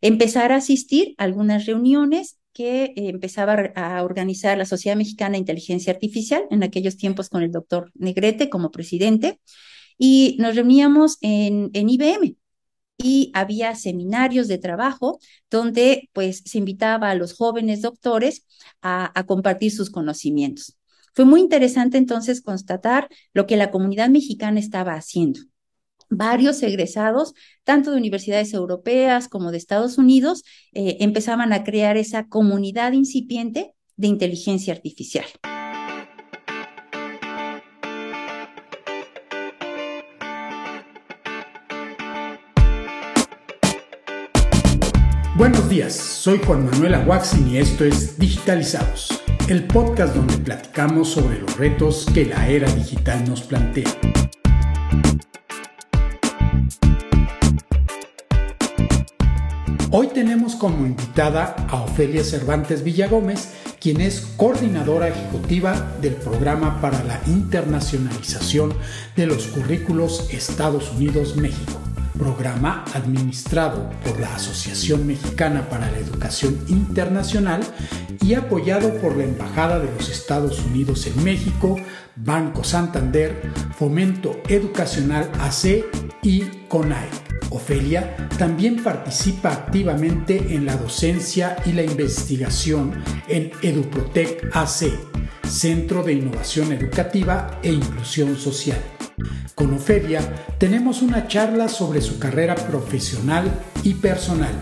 empezar a asistir a algunas reuniones que eh, empezaba a organizar la Sociedad Mexicana de Inteligencia Artificial, en aquellos tiempos con el doctor Negrete como presidente, y nos reuníamos en, en IBM, y había seminarios de trabajo donde pues se invitaba a los jóvenes doctores a, compartir sus conocimientos. Fue muy interesante entonces constatar lo que la comunidad mexicana estaba haciendo. Varios egresados, tanto de universidades europeas como de Estados Unidos, eh, empezaban a crear esa comunidad incipiente de inteligencia artificial. Buenos días, soy Juan Manuel Aguaxin y esto es Digitalizados, el podcast donde platicamos sobre los retos que la era digital nos plantea. Tenemos como invitada a Ofelia Cervantes Villagómez, quien es coordinadora ejecutiva del programa para la internacionalización de los currículos Estados Unidos-México programa administrado por la Asociación Mexicana para la Educación Internacional y apoyado por la Embajada de los Estados Unidos en México, Banco Santander, Fomento Educacional AC y CONAE. Ofelia también participa activamente en la docencia y la investigación en EduProtec AC, Centro de Innovación Educativa e Inclusión Social. Con Ofelia tenemos una charla sobre su carrera profesional y personal,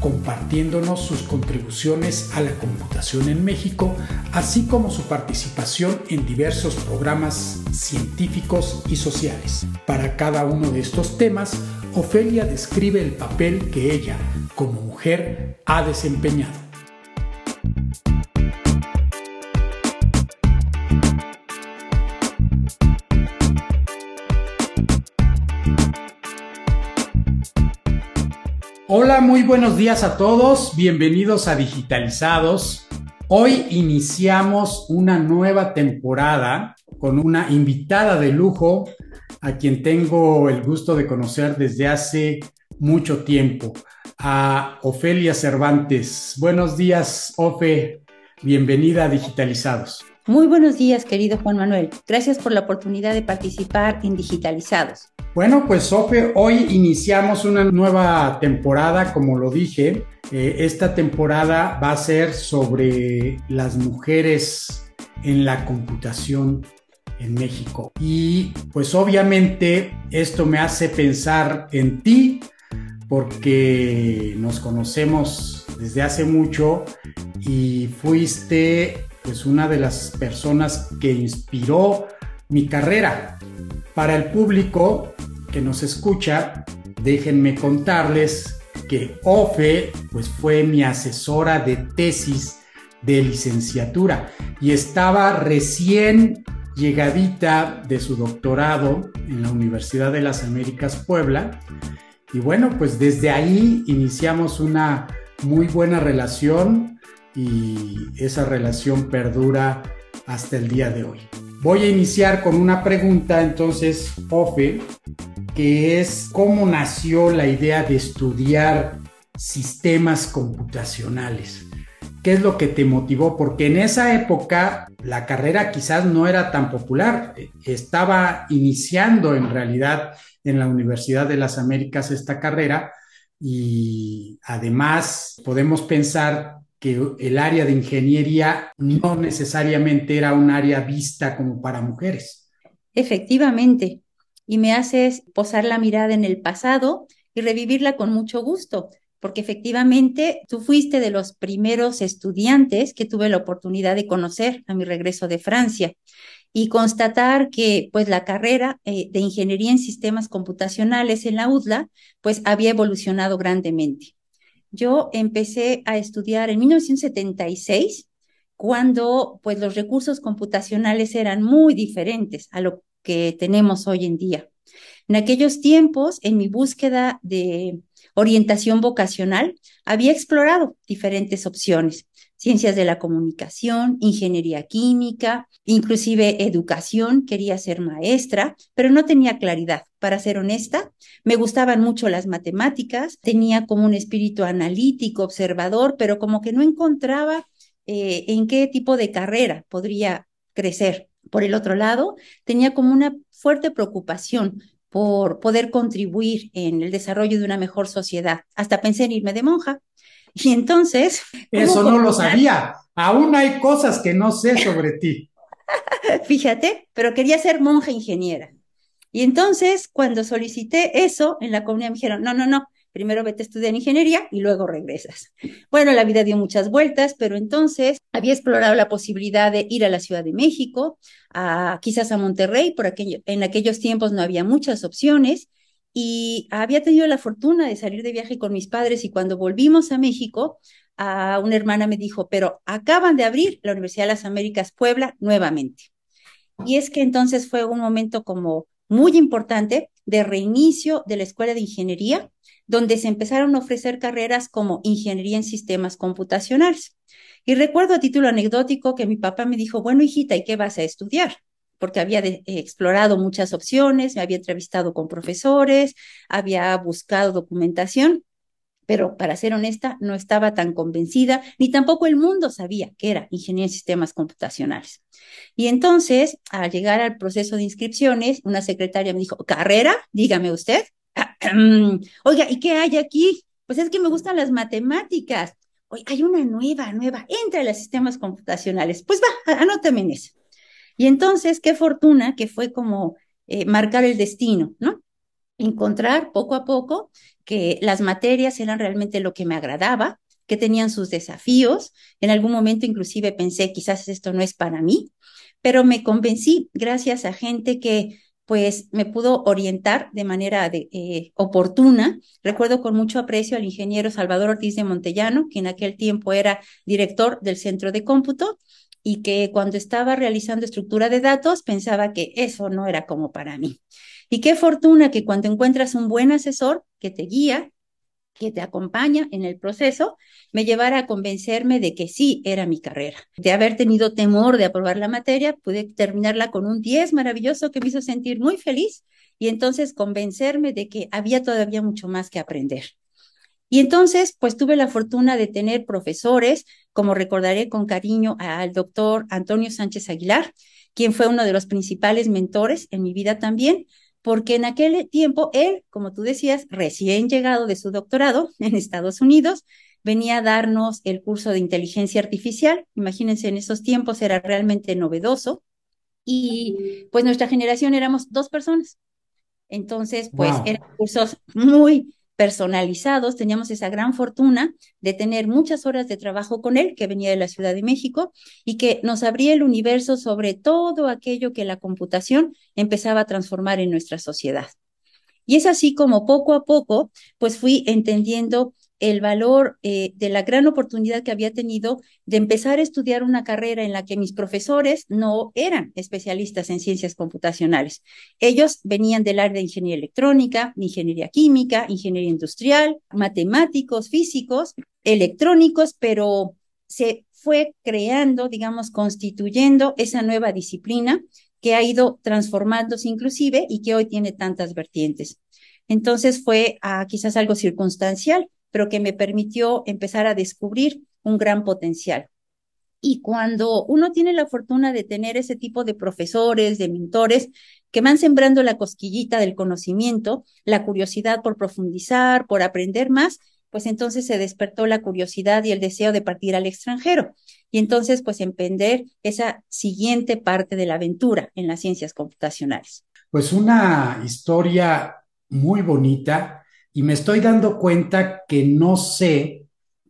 compartiéndonos sus contribuciones a la computación en México, así como su participación en diversos programas científicos y sociales. Para cada uno de estos temas, Ofelia describe el papel que ella, como mujer, ha desempeñado. Hola, muy buenos días a todos. Bienvenidos a Digitalizados. Hoy iniciamos una nueva temporada con una invitada de lujo a quien tengo el gusto de conocer desde hace mucho tiempo, a Ofelia Cervantes. Buenos días, Ofe. Bienvenida a Digitalizados. Muy buenos días, querido Juan Manuel. Gracias por la oportunidad de participar en Digitalizados. Bueno, pues Sofe, hoy iniciamos una nueva temporada, como lo dije. Eh, esta temporada va a ser sobre las mujeres en la computación en México. Y pues obviamente esto me hace pensar en ti porque nos conocemos desde hace mucho y fuiste pues una de las personas que inspiró mi carrera. Para el público que nos escucha, déjenme contarles que OFE pues fue mi asesora de tesis de licenciatura y estaba recién llegadita de su doctorado en la Universidad de las Américas Puebla y bueno pues desde ahí iniciamos una muy buena relación y esa relación perdura hasta el día de hoy. Voy a iniciar con una pregunta entonces, Ofe, que es cómo nació la idea de estudiar sistemas computacionales. ¿Qué es lo que te motivó? Porque en esa época la carrera quizás no era tan popular. Estaba iniciando en realidad en la Universidad de las Américas esta carrera y además podemos pensar que el área de ingeniería no necesariamente era un área vista como para mujeres. Efectivamente, y me haces posar la mirada en el pasado y revivirla con mucho gusto, porque efectivamente tú fuiste de los primeros estudiantes que tuve la oportunidad de conocer a mi regreso de Francia y constatar que pues la carrera eh, de ingeniería en sistemas computacionales en la UDLA pues había evolucionado grandemente. Yo empecé a estudiar en 1976, cuando pues los recursos computacionales eran muy diferentes a lo que tenemos hoy en día. En aquellos tiempos, en mi búsqueda de orientación vocacional, había explorado diferentes opciones. Ciencias de la comunicación, ingeniería química, inclusive educación, quería ser maestra, pero no tenía claridad. Para ser honesta, me gustaban mucho las matemáticas, tenía como un espíritu analítico, observador, pero como que no encontraba eh, en qué tipo de carrera podría crecer. Por el otro lado, tenía como una fuerte preocupación por poder contribuir en el desarrollo de una mejor sociedad. Hasta pensé en irme de monja. Y entonces... Eso no lo sabía. Aún hay cosas que no sé sobre ti. Fíjate, pero quería ser monja ingeniera. Y entonces, cuando solicité eso, en la comunidad me dijeron, no, no, no, primero vete a estudiar ingeniería y luego regresas. Bueno, la vida dio muchas vueltas, pero entonces había explorado la posibilidad de ir a la Ciudad de México, a, quizás a Monterrey, por aquello, en aquellos tiempos no había muchas opciones, y había tenido la fortuna de salir de viaje con mis padres y cuando volvimos a México, a una hermana me dijo, pero acaban de abrir la Universidad de las Américas Puebla nuevamente. Y es que entonces fue un momento como muy importante de reinicio de la Escuela de Ingeniería, donde se empezaron a ofrecer carreras como Ingeniería en Sistemas Computacionales. Y recuerdo a título anecdótico que mi papá me dijo, bueno, hijita, ¿y qué vas a estudiar? Porque había explorado muchas opciones, me había entrevistado con profesores, había buscado documentación, pero para ser honesta, no estaba tan convencida, ni tampoco el mundo sabía que era ingeniería en sistemas computacionales. Y entonces, al llegar al proceso de inscripciones, una secretaria me dijo, ¿carrera? Dígame usted. Oiga, ¿y qué hay aquí? Pues es que me gustan las matemáticas. Oye, hay una nueva, nueva, entra a los sistemas computacionales. Pues va, anótame en eso. Y entonces, qué fortuna que fue como eh, marcar el destino, ¿no? Encontrar poco a poco que las materias eran realmente lo que me agradaba, que tenían sus desafíos. En algún momento inclusive pensé, quizás esto no es para mí, pero me convencí gracias a gente que pues me pudo orientar de manera eh, oportuna. Recuerdo con mucho aprecio al ingeniero Salvador Ortiz de Montellano, que en aquel tiempo era director del centro de cómputo y que cuando estaba realizando estructura de datos pensaba que eso no era como para mí. Y qué fortuna que cuando encuentras un buen asesor que te guía, que te acompaña en el proceso, me llevara a convencerme de que sí era mi carrera. De haber tenido temor de aprobar la materia, pude terminarla con un 10 maravilloso que me hizo sentir muy feliz y entonces convencerme de que había todavía mucho más que aprender. Y entonces, pues tuve la fortuna de tener profesores, como recordaré con cariño al doctor Antonio Sánchez Aguilar, quien fue uno de los principales mentores en mi vida también, porque en aquel tiempo él, como tú decías, recién llegado de su doctorado en Estados Unidos, venía a darnos el curso de inteligencia artificial. Imagínense, en esos tiempos era realmente novedoso. Y pues nuestra generación éramos dos personas. Entonces, pues eran cursos muy personalizados, teníamos esa gran fortuna de tener muchas horas de trabajo con él, que venía de la Ciudad de México, y que nos abría el universo sobre todo aquello que la computación empezaba a transformar en nuestra sociedad. Y es así como poco a poco, pues fui entendiendo el valor eh, de la gran oportunidad que había tenido de empezar a estudiar una carrera en la que mis profesores no eran especialistas en ciencias computacionales. Ellos venían del área de ingeniería electrónica, ingeniería química, ingeniería industrial, matemáticos, físicos, electrónicos, pero se fue creando, digamos, constituyendo esa nueva disciplina que ha ido transformándose inclusive y que hoy tiene tantas vertientes. Entonces fue quizás algo circunstancial, pero que me permitió empezar a descubrir un gran potencial. Y cuando uno tiene la fortuna de tener ese tipo de profesores, de mentores, que van sembrando la cosquillita del conocimiento, la curiosidad por profundizar, por aprender más, pues entonces se despertó la curiosidad y el deseo de partir al extranjero. Y entonces, pues emprender esa siguiente parte de la aventura en las ciencias computacionales. Pues una historia muy bonita y me estoy dando cuenta que no sé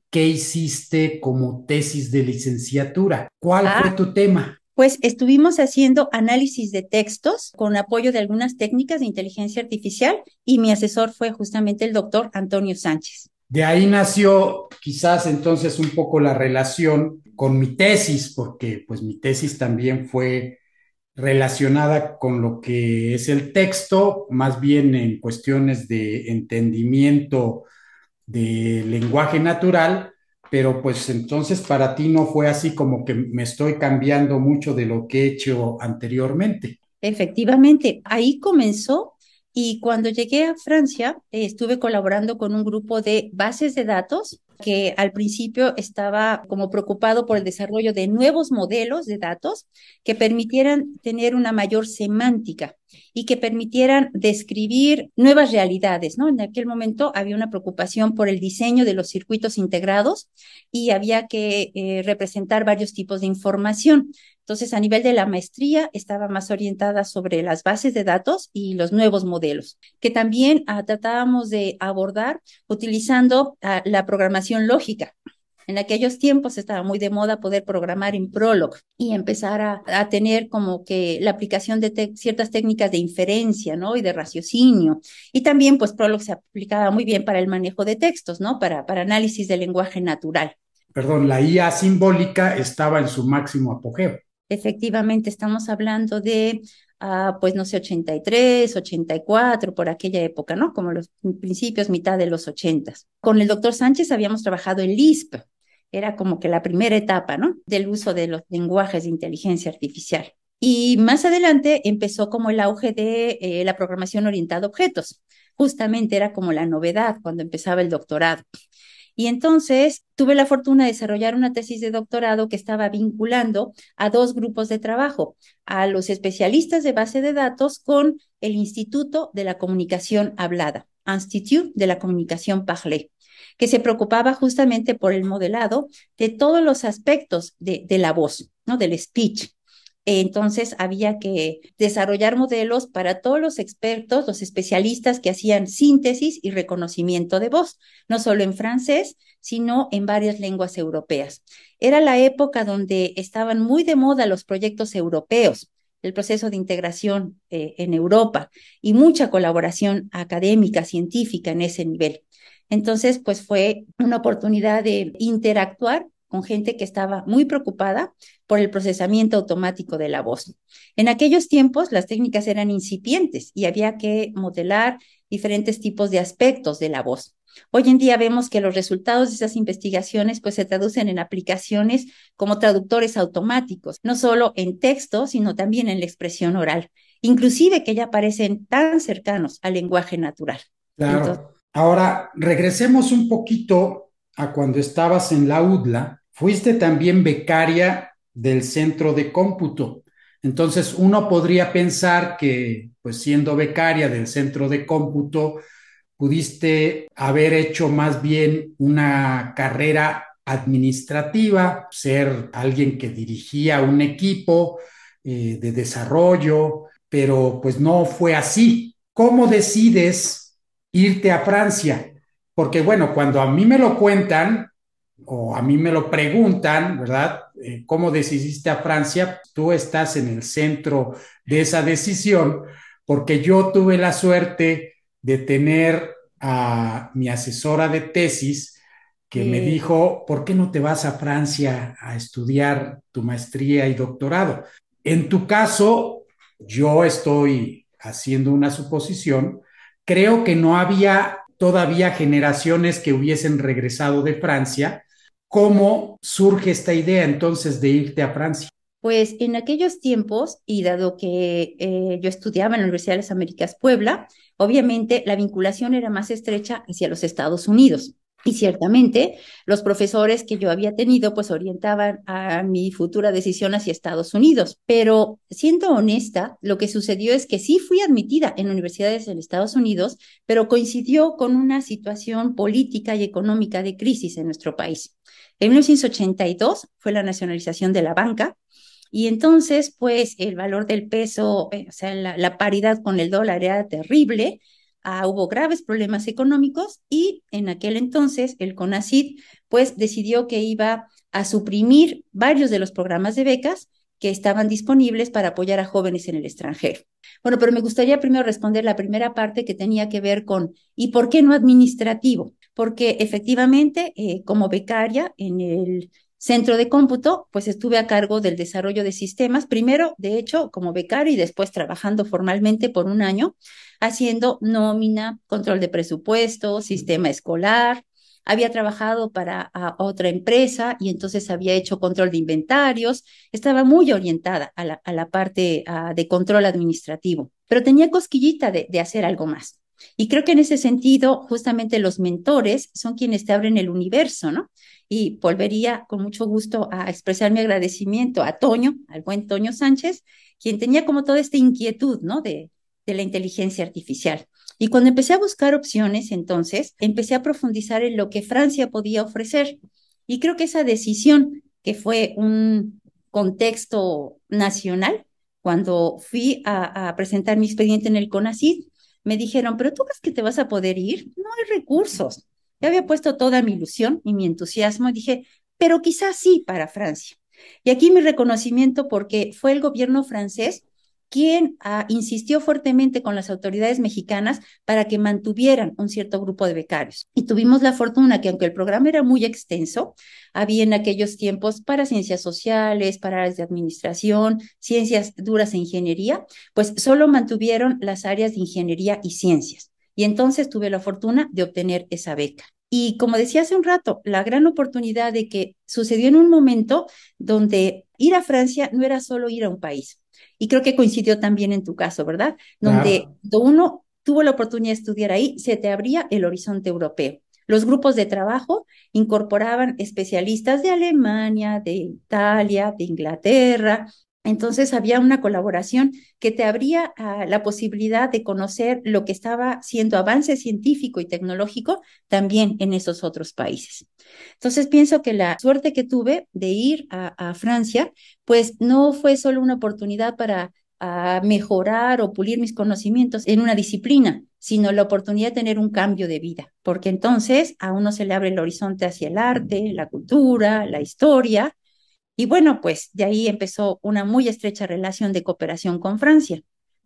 qué hiciste como tesis de licenciatura. ¿Cuál fue ah. tu tema? Pues estuvimos haciendo análisis de textos con apoyo de algunas técnicas de inteligencia artificial y mi asesor fue justamente el doctor Antonio Sánchez. De ahí nació quizás entonces un poco la relación con mi tesis, porque pues mi tesis también fue relacionada con lo que es el texto, más bien en cuestiones de entendimiento de lenguaje natural, pero pues entonces para ti no fue así como que me estoy cambiando mucho de lo que he hecho anteriormente. Efectivamente, ahí comenzó y cuando llegué a Francia eh, estuve colaborando con un grupo de bases de datos que al principio estaba como preocupado por el desarrollo de nuevos modelos de datos que permitieran tener una mayor semántica y que permitieran describir nuevas realidades, ¿no? En aquel momento había una preocupación por el diseño de los circuitos integrados y había que eh, representar varios tipos de información. Entonces, a nivel de la maestría, estaba más orientada sobre las bases de datos y los nuevos modelos, que también ah, tratábamos de abordar utilizando ah, la programación lógica. En aquellos tiempos estaba muy de moda poder programar en Prolog y empezar a, tener como que la aplicación de ciertas técnicas de inferencia, ¿no? Y de raciocinio. Y también, pues, Prolog se aplicaba muy bien para el manejo de textos, ¿no? Para, para análisis del lenguaje natural. Perdón, la IA simbólica estaba en su máximo apogeo. Efectivamente, estamos hablando de, uh, pues no sé, 83, 84, por aquella época, ¿no? Como los principios, mitad de los 80. Con el doctor Sánchez habíamos trabajado en LISP, era como que la primera etapa, ¿no? Del uso de los lenguajes de inteligencia artificial. Y más adelante empezó como el auge de eh, la programación orientada a objetos. Justamente era como la novedad cuando empezaba el doctorado. Y entonces tuve la fortuna de desarrollar una tesis de doctorado que estaba vinculando a dos grupos de trabajo, a los especialistas de base de datos con el Instituto de la Comunicación Hablada, Institut de la Comunicación Parlée que se preocupaba justamente por el modelado de todos los aspectos de, de la voz, ¿no? Del speech. Entonces había que desarrollar modelos para todos los expertos, los especialistas que hacían síntesis y reconocimiento de voz, no solo en francés, sino en varias lenguas europeas. Era la época donde estaban muy de moda los proyectos europeos, el proceso de integración eh, en Europa y mucha colaboración académica, científica en ese nivel. Entonces, pues fue una oportunidad de interactuar con gente que estaba muy preocupada por el procesamiento automático de la voz. En aquellos tiempos las técnicas eran incipientes y había que modelar diferentes tipos de aspectos de la voz. Hoy en día vemos que los resultados de esas investigaciones pues se traducen en aplicaciones como traductores automáticos, no solo en texto, sino también en la expresión oral, inclusive que ya parecen tan cercanos al lenguaje natural. Claro. Ahora, regresemos un poquito a cuando estabas en la UDLA. Fuiste también becaria del centro de cómputo. Entonces, uno podría pensar que, pues siendo becaria del centro de cómputo, pudiste haber hecho más bien una carrera administrativa, ser alguien que dirigía un equipo eh, de desarrollo, pero pues no fue así. ¿Cómo decides irte a Francia? Porque bueno, cuando a mí me lo cuentan o a mí me lo preguntan, ¿verdad? Eh, ¿Cómo decidiste a Francia? Tú estás en el centro de esa decisión porque yo tuve la suerte de tener a mi asesora de tesis que me dijo, ¿por qué no te vas a Francia a estudiar tu maestría y doctorado? En tu caso, yo estoy haciendo una suposición, creo que no había todavía generaciones que hubiesen regresado de Francia. ¿Cómo surge esta idea entonces de irte a Francia? Pues en aquellos tiempos, y dado que eh, yo estudiaba en la Universidad de las Américas Puebla, obviamente la vinculación era más estrecha hacia los Estados Unidos. Y ciertamente los profesores que yo había tenido pues orientaban a mi futura decisión hacia Estados Unidos. Pero siendo honesta, lo que sucedió es que sí fui admitida en universidades en Estados Unidos, pero coincidió con una situación política y económica de crisis en nuestro país. En 1982 fue la nacionalización de la banca y entonces, pues, el valor del peso, eh, o sea, la, paridad con el dólar era terrible, ah, hubo graves problemas económicos y en aquel entonces el CONACID, pues, decidió que iba a suprimir varios de los programas de becas que estaban disponibles para apoyar a jóvenes en el extranjero. Bueno, pero me gustaría primero responder la primera parte que tenía que ver con ¿y por qué no administrativo? Porque efectivamente, eh, como becaria en el centro de cómputo, pues estuve a cargo del desarrollo de sistemas, primero, de hecho, como becario y después trabajando formalmente por un año, haciendo nómina, control de presupuesto, sistema escolar, había trabajado para otra empresa y entonces había hecho control de inventarios, estaba muy orientada a la, a la parte de control administrativo, pero tenía cosquillita de, de hacer algo más. Y creo que en ese sentido, justamente los mentores son quienes te abren el universo, ¿no? Y volvería con mucho gusto a expresar mi agradecimiento a Toño, al buen Toño Sánchez, quien tenía como toda esta inquietud, ¿no? De, de la inteligencia artificial. Y cuando empecé a buscar opciones, entonces, empecé a profundizar en lo que Francia podía ofrecer. Y creo que esa decisión, que fue un contexto nacional, cuando fui a, presentar mi expediente en el CONACID, me dijeron, pero tú crees que te vas a poder ir? No hay recursos. Ya había puesto toda mi ilusión y mi entusiasmo. Dije, pero quizás sí para Francia. Y aquí mi reconocimiento porque fue el gobierno francés quien ah, insistió fuertemente con las autoridades mexicanas para que mantuvieran un cierto grupo de becarios. Y tuvimos la fortuna que aunque el programa era muy extenso, había en aquellos tiempos para ciencias sociales, para áreas de administración, ciencias duras e ingeniería, pues solo mantuvieron las áreas de ingeniería y ciencias. Y entonces tuve la fortuna de obtener esa beca. Y como decía hace un rato, la gran oportunidad de que sucedió en un momento donde ir a Francia no era solo ir a un país, y creo que coincidió también en tu caso, ¿verdad? Donde uno tuvo la oportunidad de estudiar ahí, se te abría el horizonte europeo. Los grupos de trabajo incorporaban especialistas de Alemania, de Italia, de Inglaterra, entonces había una colaboración que te abría ah, la posibilidad de conocer lo que estaba siendo avance científico y tecnológico también en esos otros países. Entonces pienso que la suerte que tuve de ir a, Francia, pues no fue solo una oportunidad para ah, mejorar o pulir mis conocimientos en una disciplina, sino la oportunidad de tener un cambio de vida, porque entonces a uno se le abre el horizonte hacia el arte, la cultura, la historia, y bueno, pues de ahí empezó una muy estrecha relación de cooperación con Francia,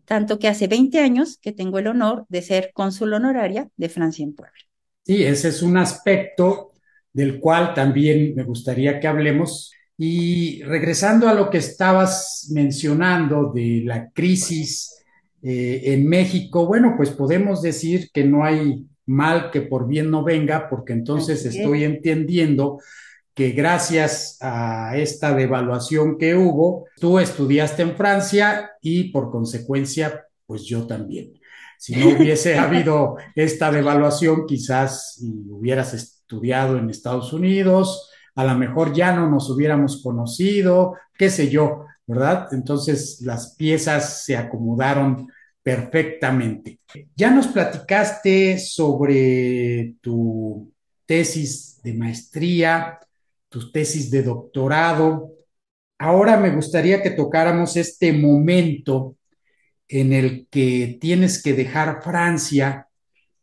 tanto que hace 20 años que tengo el honor de ser cónsul honoraria de Francia en Puebla. Sí, ese es un aspecto del cual también me gustaría que hablemos. Y regresando a lo que estabas mencionando de la crisis eh, en México, bueno, pues podemos decir que no hay mal que por bien no venga, porque entonces estoy entendiendo que gracias a esta devaluación que hubo, tú estudiaste en Francia y por consecuencia, pues yo también. Si no hubiese habido esta devaluación, quizás hubieras estudiado en Estados Unidos, a lo mejor ya no nos hubiéramos conocido, qué sé yo, ¿verdad? Entonces las piezas se acomodaron perfectamente. Ya nos platicaste sobre tu tesis de maestría, tu tesis de doctorado. Ahora me gustaría que tocáramos este momento en el que tienes que dejar Francia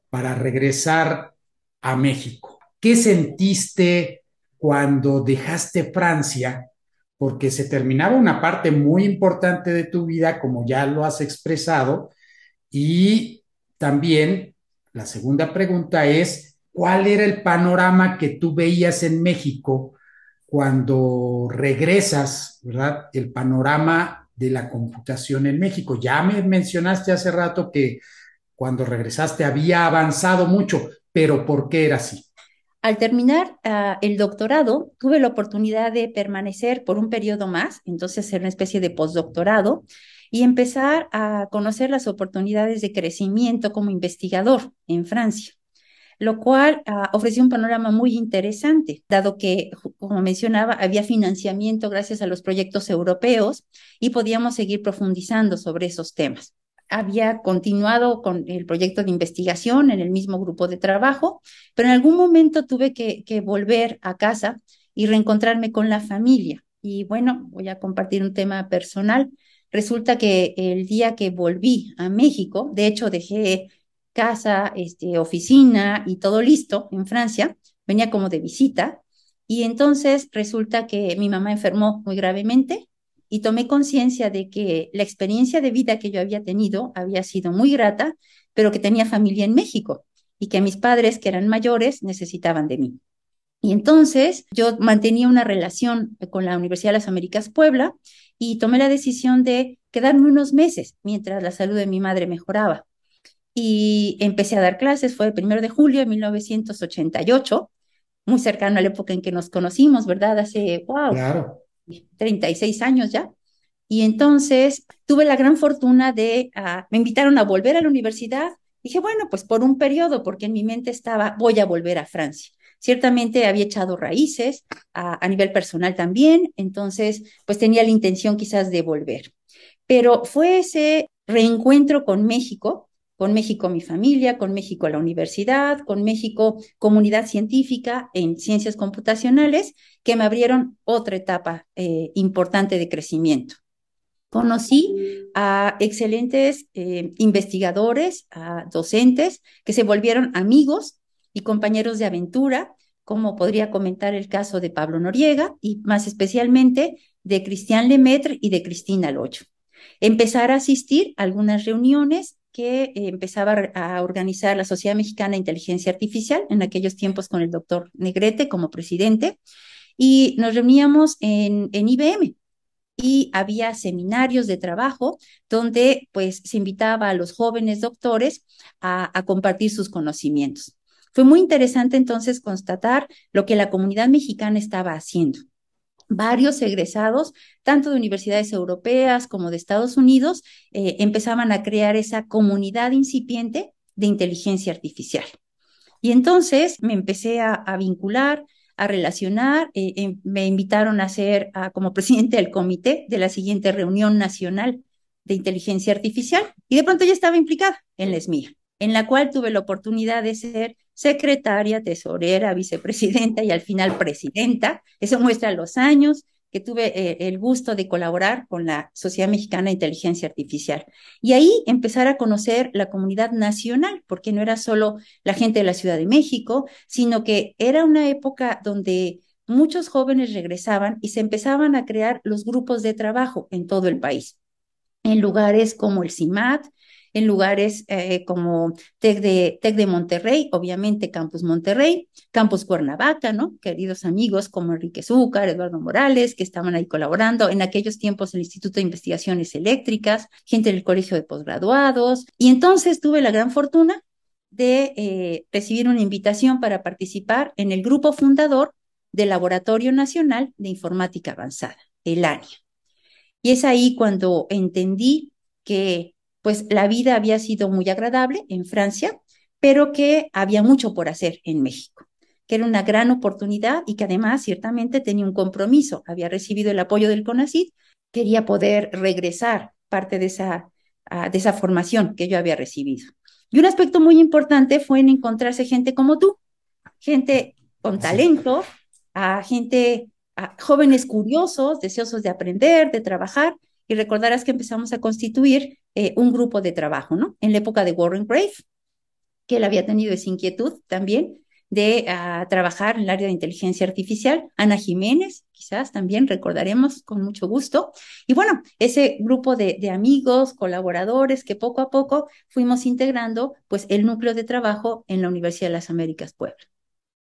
para regresar a México. ¿Qué sentiste cuando dejaste Francia? Porque se terminaba una parte muy importante de tu vida, como ya lo has expresado, y también la segunda pregunta es, ¿cuál era el panorama que tú veías en México cuando regresas, ¿verdad? El panorama de la computación en México. Ya me mencionaste hace rato que cuando regresaste había avanzado mucho, pero ¿por qué era así? Al terminar uh, el doctorado, tuve la oportunidad de permanecer por un periodo más, entonces hacer una especie de postdoctorado y empezar a conocer las oportunidades de crecimiento como investigador en Francia lo cual uh, ofreció un panorama muy interesante, dado que, como mencionaba, había financiamiento gracias a los proyectos europeos y podíamos seguir profundizando sobre esos temas. Había continuado con el proyecto de investigación en el mismo grupo de trabajo, pero en algún momento tuve que volver a casa y reencontrarme con la familia. Y bueno, voy a compartir un tema personal. Resulta que el día que volví a México, de hecho dejé casa, este, oficina y todo listo en Francia, venía como de visita, y entonces resulta que mi mamá enfermó muy gravemente y tomé conciencia de que la experiencia de vida que yo había tenido había sido muy grata, pero que tenía familia en México y que mis padres, que eran mayores, necesitaban de mí. Y entonces yo mantenía una relación con la Universidad de las Américas Puebla y tomé la decisión de quedarme unos meses mientras la salud de mi madre mejoraba y empecé a dar clases, fue el primero de julio de 1988, muy cercano a la época en que nos conocimos, ¿verdad? Hace, wow, claro. 36 años ya. Y entonces tuve la gran fortuna de, uh, me invitaron a volver a la universidad. Dije, bueno, pues por un periodo, porque en mi mente estaba, voy a volver a Francia. Ciertamente había echado raíces a, a nivel personal también, entonces pues tenía la intención quizás de volver. Pero fue ese reencuentro con México, con México mi familia, con México la universidad, con México comunidad científica en ciencias computacionales, que me abrieron otra etapa eh, importante de crecimiento. Conocí a excelentes eh, investigadores, a docentes que se volvieron amigos y compañeros de aventura, como podría comentar el caso de Pablo Noriega y más especialmente de Cristian Lemaitre y de Cristina Loyo. Empezar a asistir a algunas reuniones que empezaba a organizar la Sociedad Mexicana de Inteligencia Artificial en aquellos tiempos con el doctor Negrete como presidente y nos reuníamos en, IBM, y había seminarios de trabajo donde pues se invitaba a los jóvenes doctores a, compartir sus conocimientos. Fue muy interesante entonces constatar lo que la comunidad mexicana estaba haciendo. Varios egresados, tanto de universidades europeas como de Estados Unidos, eh, empezaban a crear esa comunidad incipiente de inteligencia artificial. Y entonces me empecé a, vincular, a relacionar. Eh, eh, me invitaron a ser como presidente del comité de la siguiente reunión nacional de inteligencia artificial y de pronto ya estaba implicada en la ESMIA, en la cual tuve la oportunidad de ser secretaria, tesorera, vicepresidenta y al final presidenta. Eso muestra los años, que tuve eh, el gusto de colaborar con la Sociedad Mexicana de Inteligencia Artificial. Y ahí empezar a conocer la comunidad nacional, porque no era solo la gente de la Ciudad de México, sino que era una época donde muchos jóvenes regresaban y se empezaban a crear los grupos de trabajo en todo el país, en lugares como el CIMAT, en lugares eh, como TEC de, TEC de Monterrey, obviamente Campus Monterrey, Campus Cuernavaca, ¿no? Queridos amigos como Enrique Zúcar, Eduardo Morales, que estaban ahí colaborando, en aquellos tiempos el Instituto de Investigaciones Eléctricas, gente del Colegio de Posgraduados, y entonces tuve la gran fortuna de eh, recibir una invitación para participar en el grupo fundador del Laboratorio Nacional de Informática Avanzada, el ANIA. Y es ahí cuando entendí que pues la vida había sido muy agradable en Francia, pero que había mucho por hacer en México, que era una gran oportunidad y que además ciertamente tenía un compromiso. Había recibido el apoyo del CONACYT, quería poder regresar parte de esa, de esa formación que yo había recibido. Y un aspecto muy importante fue en encontrarse gente como tú, gente con talento, a gente, a jóvenes curiosos, deseosos de aprender, de trabajar, y recordarás que empezamos a constituir eh, un grupo de trabajo, ¿no? En la época de Warren Brave, que él había tenido esa inquietud también de uh, trabajar en el área de inteligencia artificial. Ana Jiménez, quizás también recordaremos con mucho gusto. Y bueno, ese grupo de, de, amigos, colaboradores que poco a poco fuimos integrando, pues el núcleo de trabajo en la Universidad de las Américas Puebla.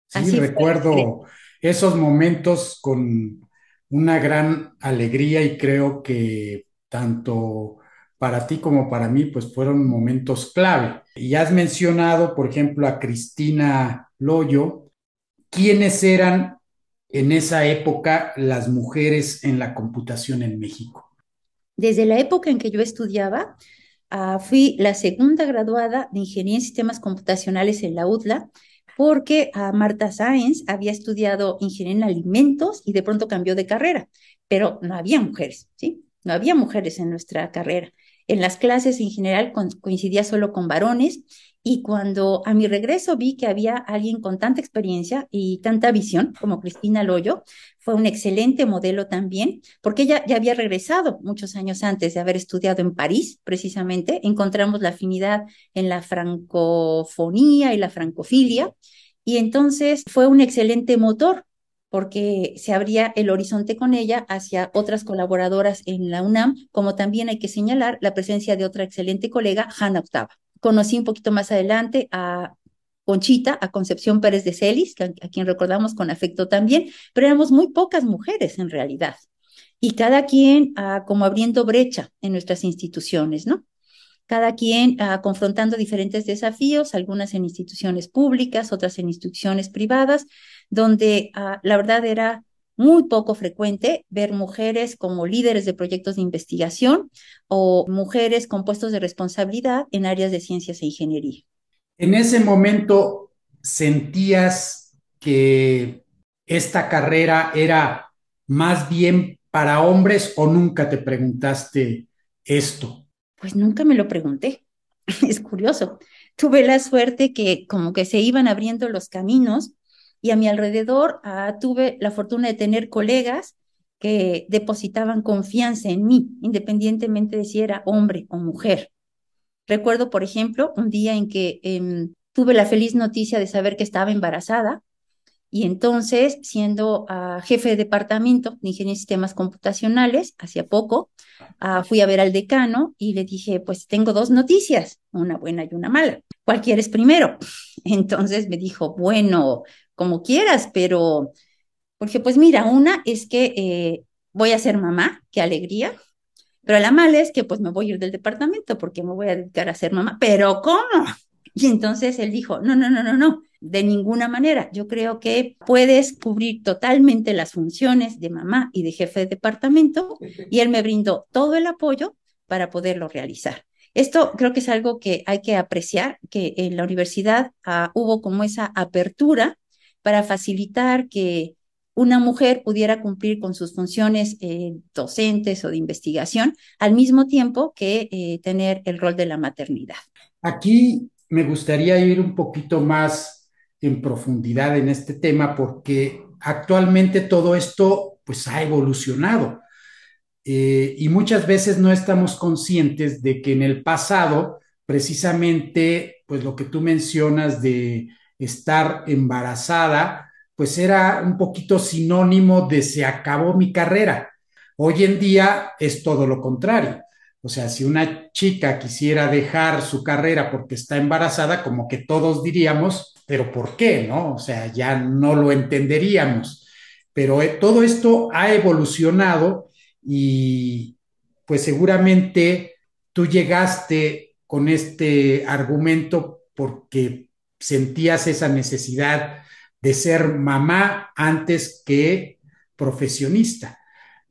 Sí, Así recuerdo fue. esos momentos con una gran alegría y creo que tanto para ti como para mí, pues fueron momentos clave. Y has mencionado, por ejemplo, a Cristina Loyo. ¿Quiénes eran en esa época las mujeres en la computación en México? Desde la época en que yo estudiaba, uh, fui la segunda graduada de Ingeniería en Sistemas Computacionales en la UDLA porque a Marta Sáenz había estudiado ingeniería en alimentos y de pronto cambió de carrera, pero no había mujeres, ¿sí? No había mujeres en nuestra carrera. En las clases en general coincidía solo con varones y cuando a mi regreso vi que había alguien con tanta experiencia y tanta visión como Cristina Loyo, fue un excelente modelo también, porque ella ya había regresado muchos años antes de haber estudiado en París, precisamente. Encontramos la afinidad en la francofonía y la francofilia, y entonces fue un excelente motor porque se abría el horizonte con ella hacia otras colaboradoras en la UNAM, como también hay que señalar la presencia de otra excelente colega, Hanna Octava. Conocí un poquito más adelante a Conchita, a Concepción Pérez de Celis, a, quien recordamos con afecto también, pero éramos muy pocas mujeres en realidad. Y cada quien uh, como abriendo brecha en nuestras instituciones, ¿no? Cada quien ah, confrontando diferentes desafíos, algunas en instituciones públicas, otras en instituciones privadas, donde ah, la verdad era muy poco frecuente ver mujeres como líderes de proyectos de investigación o mujeres con puestos de responsabilidad en áreas de ciencias e ingeniería. En ese momento sentías que esta carrera era más bien para hombres o nunca te preguntaste esto? Pues nunca me lo pregunté. Es curioso. Tuve la suerte que como que se iban abriendo los caminos y a mi alrededor ah, tuve la fortuna de tener colegas que depositaban confianza en mí, independientemente de si era hombre o mujer. Recuerdo, por ejemplo, un día en que em, tuve la feliz noticia de saber que estaba embarazada y entonces, siendo ah, jefe de departamento de Ingeniería de Sistemas Computacionales, hacía poco, ah, fui a ver al decano y le dije, pues tengo dos noticias, una buena y una mala. ¿Cuál quieres primero? Entonces me dijo, bueno, como quieras, pero, porque pues mira, una es que eh, voy a ser mamá, qué alegría, pero la mala es que pues me voy a ir del departamento porque me voy a dedicar a ser mamá, pero ¿cómo? Y entonces él dijo, no, no, no, no, no, de ninguna manera. Yo creo que puedes cubrir totalmente las funciones de mamá y de jefe de departamento y él me brindó todo el apoyo para poderlo realizar. Esto creo que es algo que hay que apreciar, que en la universidad ah, hubo como esa apertura para facilitar que una mujer pudiera cumplir con sus funciones eh, docentes o de investigación al mismo tiempo que eh, tener el rol de la maternidad. Aquí me gustaría ir un poquito más en profundidad en este tema porque actualmente todo esto pues ha evolucionado eh, y muchas veces no estamos conscientes de que en el pasado precisamente pues lo que tú mencionas de estar embarazada pues era un poquito sinónimo de se acabó mi carrera. Hoy en día es todo lo contrario o sea, si una chica quisiera dejar su carrera porque está embarazada, como que todos diríamos, pero ¿por qué? ¿No? O sea, ya no lo entenderíamos. Pero eh, todo esto ha evolucionado y pues seguramente tú llegaste con este argumento porque sentías esa necesidad de ser mamá antes que profesionista.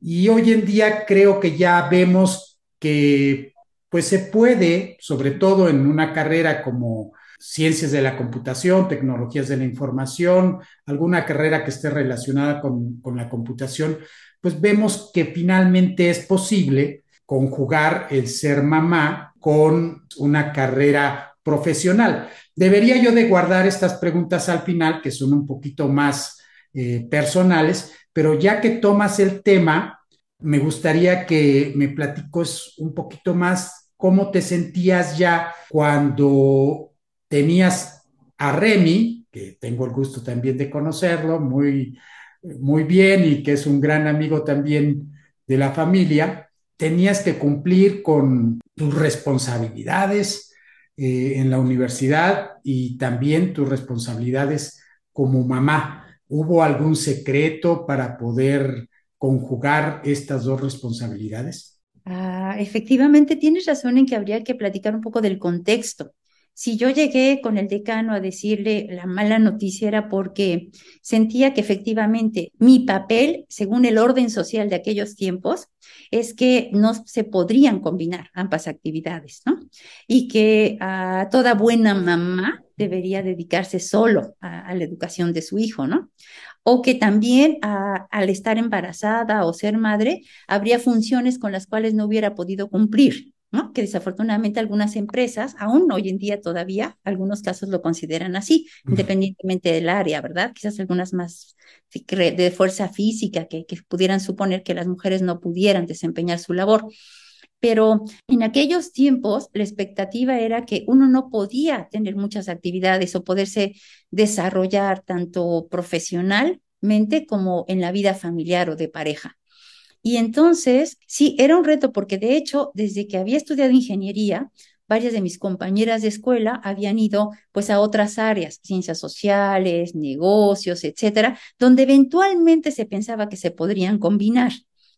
Y hoy en día creo que ya vemos que pues se puede, sobre todo en una carrera como ciencias de la computación, tecnologías de la información, alguna carrera que esté relacionada con, con la computación, pues vemos que finalmente es posible conjugar el ser mamá con una carrera profesional. Debería yo de guardar estas preguntas al final, que son un poquito más eh, personales, pero ya que tomas el tema, me gustaría que me platicos un poquito más cómo te sentías ya cuando tenías a Remy, que tengo el gusto también de conocerlo muy, muy bien y que es un gran amigo también de la familia, tenías que cumplir con tus responsabilidades eh, en la universidad y también tus responsabilidades como mamá. ¿Hubo algún secreto para poder conjugar estas dos responsabilidades? Ah, efectivamente, tienes razón en que habría que platicar un poco del contexto. Si yo llegué con el decano a decirle la mala noticia era porque sentía que efectivamente mi papel, según el orden social de aquellos tiempos, es que no se podrían combinar ambas actividades, ¿no? Y que a toda buena mamá debería dedicarse solo a, la educación de su hijo, ¿no? O que también al estar embarazada o ser madre, habría funciones con las cuales no hubiera podido cumplir, ¿no? Que desafortunadamente algunas empresas, aún hoy en día todavía, algunos casos lo consideran así, independientemente del área, ¿verdad? Quizás algunas más de fuerza física que, que pudieran suponer que las mujeres no pudieran desempeñar su labor. Pero en aquellos tiempos la expectativa era que uno no podía tener muchas actividades o poderse desarrollar tanto profesionalmente como en la vida familiar o de pareja. Y entonces, sí, era un reto porque de hecho, desde que había estudiado ingeniería, varias de mis compañeras de escuela habían ido pues a otras áreas, ciencias sociales, negocios, etcétera, donde eventualmente se pensaba que se podrían combinar,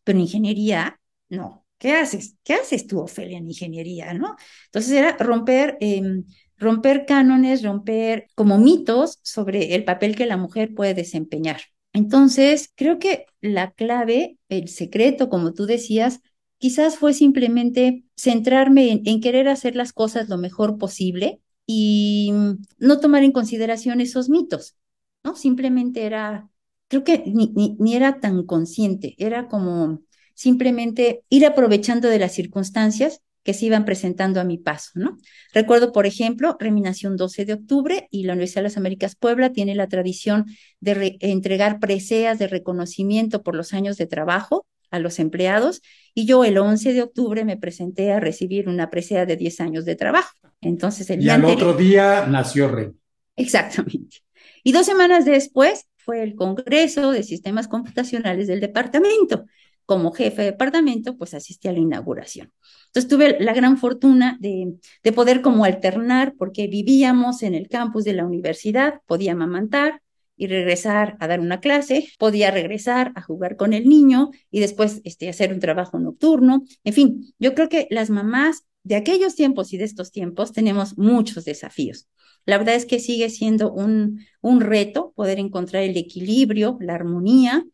pero ingeniería no ¿qué haces? ¿Qué haces tú, Ofelia, en ingeniería, no? Entonces era romper, em, romper cánones, romper como mitos sobre el papel que la mujer puede desempeñar. Entonces, creo que la clave, el secreto, como tú decías, quizás fue simplemente centrarme en, querer hacer las cosas lo mejor posible y no tomar en consideración esos mitos, ¿no? Simplemente era, creo que ni, ni era tan consciente, era como simplemente ir aprovechando de las circunstancias que se iban presentando a mi paso, ¿no? Recuerdo, por ejemplo, Reminación 12 de octubre y la Universidad de las Américas Puebla tiene la tradición de entregar preseas de reconocimiento por los años de trabajo a los empleados y yo el 11 de octubre me presenté a recibir una presea de 10 años de trabajo. Entonces, el y al otro día nació Rey. Exactamente. Y dos semanas después fue el Congreso de Sistemas Computacionales del departamento como jefe de departamento, pues asistí a la inauguración. Entonces tuve la gran fortuna de, de poder como alternar, porque vivíamos en el campus de la universidad, podía amamantar, y regresar a dar una clase, podía regresar a jugar con el niño y después este, hacer un trabajo nocturno. En fin, yo creo que las mamás de aquellos tiempos y de estos tiempos tenemos muchos desafíos. La verdad es que sigue siendo un reto poder encontrar el equilibrio, la armonía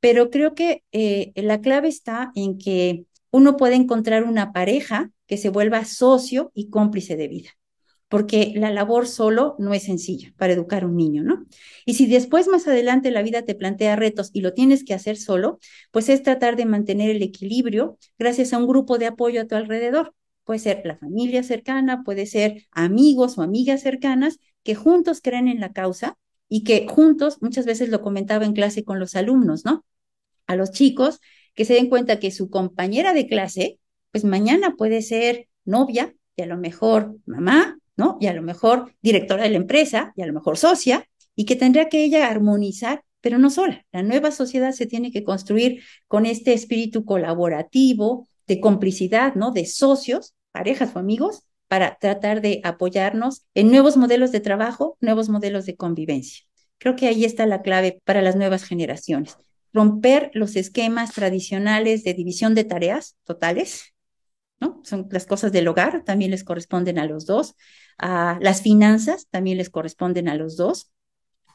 pero creo que eh, la clave está en que uno puede encontrar una pareja que se vuelva socio y cómplice de vida, porque la labor solo no es sencilla para educar a un niño, ¿no? Y si después más adelante la vida te plantea retos y lo tienes que hacer solo, pues es tratar de mantener el equilibrio gracias a un grupo de apoyo a tu alrededor. Puede ser la familia cercana, puede ser amigos o amigas cercanas que juntos creen en la causa y que juntos, muchas veces lo comentaba en clase con los alumnos, ¿no? A los chicos que se den cuenta que su compañera de clase, pues mañana puede ser novia y a lo mejor mamá, ¿no? Y a lo mejor directora de la empresa y a lo mejor socia, y que tendría que ella armonizar, pero no sola. La nueva sociedad se tiene que construir con este espíritu colaborativo, de complicidad, ¿no? De socios, parejas o amigos, para tratar de apoyarnos en nuevos modelos de trabajo, nuevos modelos de convivencia. Creo que ahí está la clave para las nuevas generaciones. Romper los esquemas tradicionales de división de tareas totales, ¿no? Son las cosas del hogar, también les corresponden a los dos. a las finanzas también les corresponden a los dos.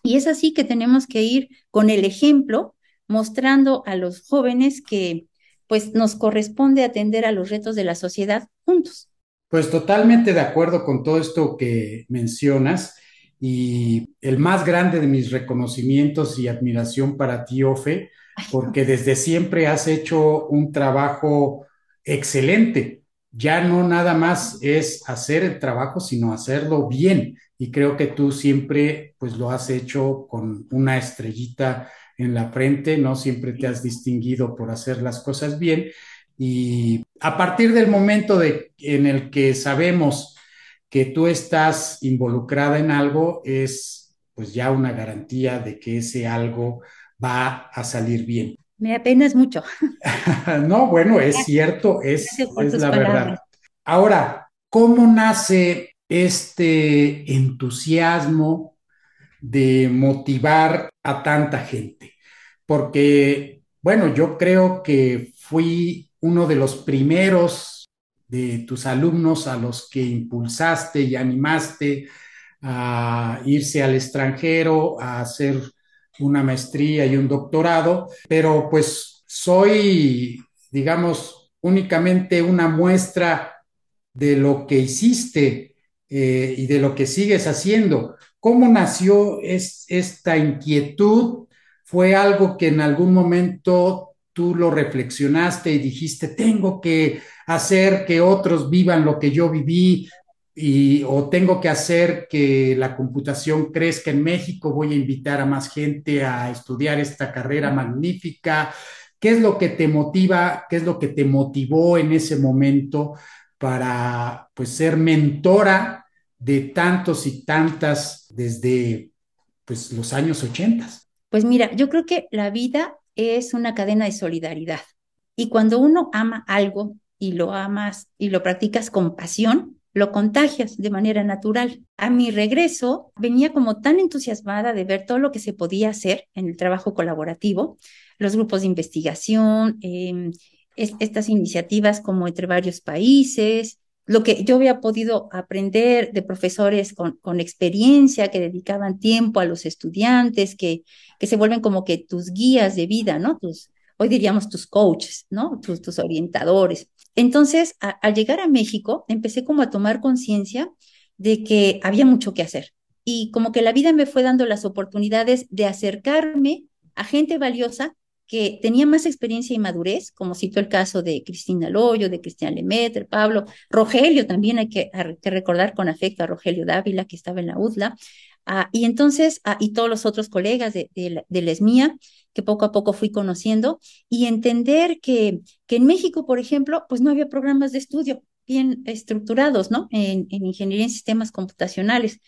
Y es así que tenemos que ir con el ejemplo, mostrando a los jóvenes que pues nos corresponde atender a los retos de la sociedad juntos. Pues totalmente de acuerdo con todo esto que mencionas y el más grande de mis reconocimientos y admiración para ti, Ofe, porque desde siempre has hecho un trabajo excelente. Ya no nada más es hacer el trabajo, sino hacerlo bien. Y creo que tú siempre pues lo has hecho con una estrellita en la frente, ¿no? Siempre te has distinguido por hacer las cosas bien. Y a partir del momento de, en el que sabemos que tú estás involucrada en algo, es pues ya una garantía de que ese algo va a salir bien. Me apenas mucho. no, bueno, es cierto, es, es la verdad. Ahora, ¿cómo nace este entusiasmo de motivar a tanta gente? Porque, bueno, yo creo que fui uno de los primeros de tus alumnos a los que impulsaste y animaste a irse al extranjero, a hacer una maestría y un doctorado, pero pues soy, digamos, únicamente una muestra de lo que hiciste eh, y de lo que sigues haciendo. ¿Cómo nació esta inquietud? ¿Fue algo que en algún momento tú lo reflexionaste y dijiste, tengo que hacer que otros vivan lo que yo viví y, o tengo que hacer que la computación crezca en México, voy a invitar a más gente a estudiar esta carrera magnífica. ¿Qué es lo que te motiva? ¿Qué es lo que te motivó en ese momento para pues ser mentora de tantos y tantas desde pues los años 80? Pues mira, yo creo que la vida es una cadena de solidaridad. Y cuando uno ama algo y lo amas y lo practicas con pasión, lo contagias de manera natural. A mi regreso venía como tan entusiasmada de ver todo lo que se podía hacer en el trabajo colaborativo, los grupos de investigación, em, estas iniciativas como entre varios países, lo que yo había podido aprender de profesores con, experiencia, que dedicaban tiempo a los estudiantes, que, que se vuelven como que tus guías de vida, ¿no? Tus, hoy diríamos tus coaches, ¿no? Tus, tus orientadores. Entonces, al llegar a México, empecé como a tomar conciencia de que había mucho que hacer. Y como que la vida me fue dando las oportunidades de acercarme a gente valiosa que tenía más experiencia y madurez, como cito el caso de Cristina Loyo, de Cristian Lemaitre, Pablo, Rogelio, también hay que, recordar con afecto a Rogelio Dávila, que estaba en la UDLA, ah, y entonces, ah, y todos los otros colegas de, de, la que poco a poco fui conociendo, y entender que, que en México, por ejemplo, pues no había programas de estudio bien estructurados, ¿no? En ingeniería en sistemas computacionales.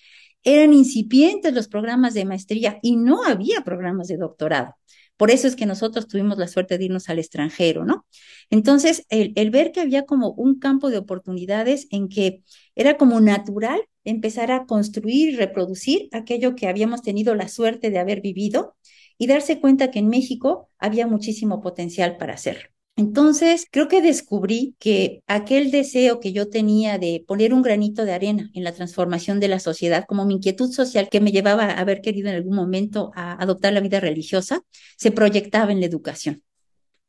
Eran incipientes los programas de maestría y no había programas de doctorado. Por eso es que nosotros tuvimos la suerte de irnos al extranjero, ¿no? Entonces, el, el, ver que había como un campo de oportunidades en que era como natural empezar a construir y reproducir aquello que habíamos tenido la suerte de haber vivido y darse cuenta que en México había muchísimo potencial para hacerlo. Entonces, creo que descubrí que aquel deseo que yo tenía de poner un granito de arena en la transformación de la sociedad, como mi inquietud social que me llevaba a haber querido en algún momento adoptar la vida religiosa, se proyectaba en la educación.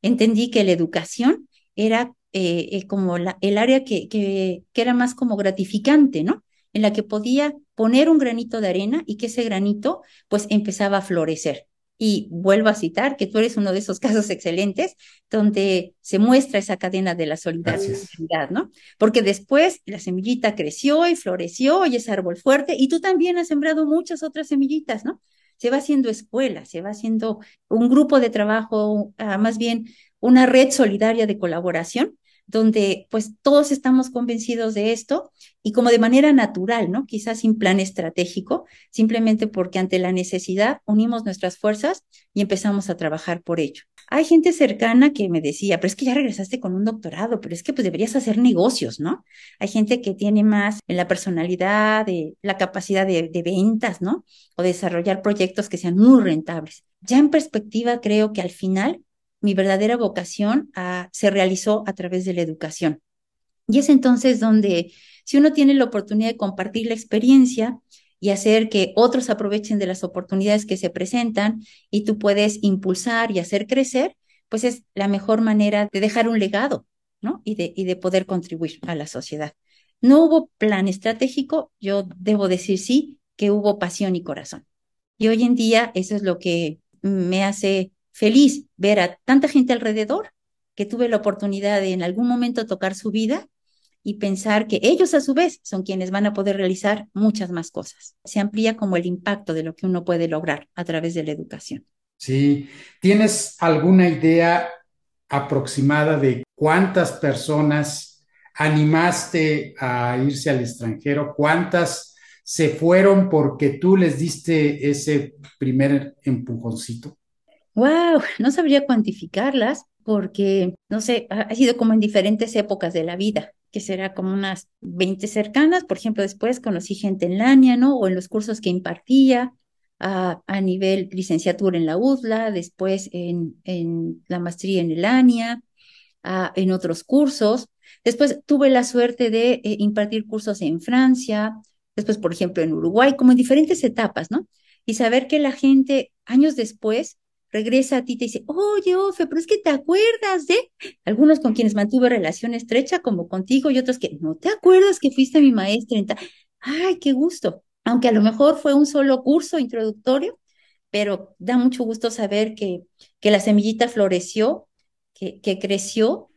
Entendí que la educación era eh, eh, como el área que, que, que era más como gratificante, ¿no? En la que podía poner un granito de arena y que ese granito pues empezaba a florecer. Y vuelvo a citar que tú eres uno de esos casos excelentes donde se muestra esa cadena de la solidaridad, ¿no? Porque después la semillita creció y floreció y es árbol fuerte y tú también has sembrado muchas otras semillitas, ¿no? Se va haciendo escuela, se va haciendo un grupo de trabajo, uh, más bien una red solidaria de colaboración donde pues todos estamos convencidos de esto y como de manera natural, ¿no? Quizás sin plan estratégico, simplemente porque ante la necesidad unimos nuestras fuerzas y empezamos a trabajar por ello. Hay gente cercana que me decía, pero es que ya regresaste con un doctorado, pero es que pues deberías hacer negocios, ¿no? Hay gente que tiene más en la personalidad, de la capacidad de, de ventas, ¿no? O desarrollar proyectos que sean muy rentables. Ya en perspectiva, creo que al final mi verdadera vocación se realizó a través de la educación. Y es entonces donde, si uno tiene la oportunidad de compartir la experiencia y hacer que otros aprovechen de las oportunidades que se presentan y tú puedes impulsar y hacer crecer, pues es la mejor manera de dejar un legado, ¿no? Y de, y de poder contribuir a la sociedad. No hubo plan estratégico, yo debo decir sí, que hubo pasión y corazón. Y hoy en día eso es lo que me hace feliz ver a tanta gente alrededor que tuve la oportunidad de en algún momento tocar su vida y pensar que ellos a su vez son quienes van a poder realizar muchas más cosas. Se amplía como el impacto de lo que uno puede lograr a través de la educación. Sí, ¿tienes alguna idea aproximada de cuántas personas animaste a irse al extranjero? ¿Cuántas se fueron porque tú les diste ese primer empujoncito? Wow, no sabría cuantificarlas porque, no sé, ha sido como en diferentes épocas de la vida, que será como unas 20 cercanas. Por ejemplo, después conocí gente en Lania, ¿no? O en los cursos que impartía a, a nivel licenciatura en la UDLA, después en, en la maestría en el ANIA, a, en otros cursos. Después tuve la suerte de eh, impartir cursos en Francia, después, por ejemplo, en Uruguay, como en diferentes etapas, ¿no? Y saber que la gente, años después, regresa a ti y te dice, oye, Ofe, pero es que te acuerdas de algunos con quienes mantuve relación estrecha, como contigo, y otros que no te acuerdas que fuiste mi maestra. En Ay, qué gusto. Aunque a lo mejor fue un solo curso introductorio, pero da mucho gusto saber que, que la semillita floreció, que, que creció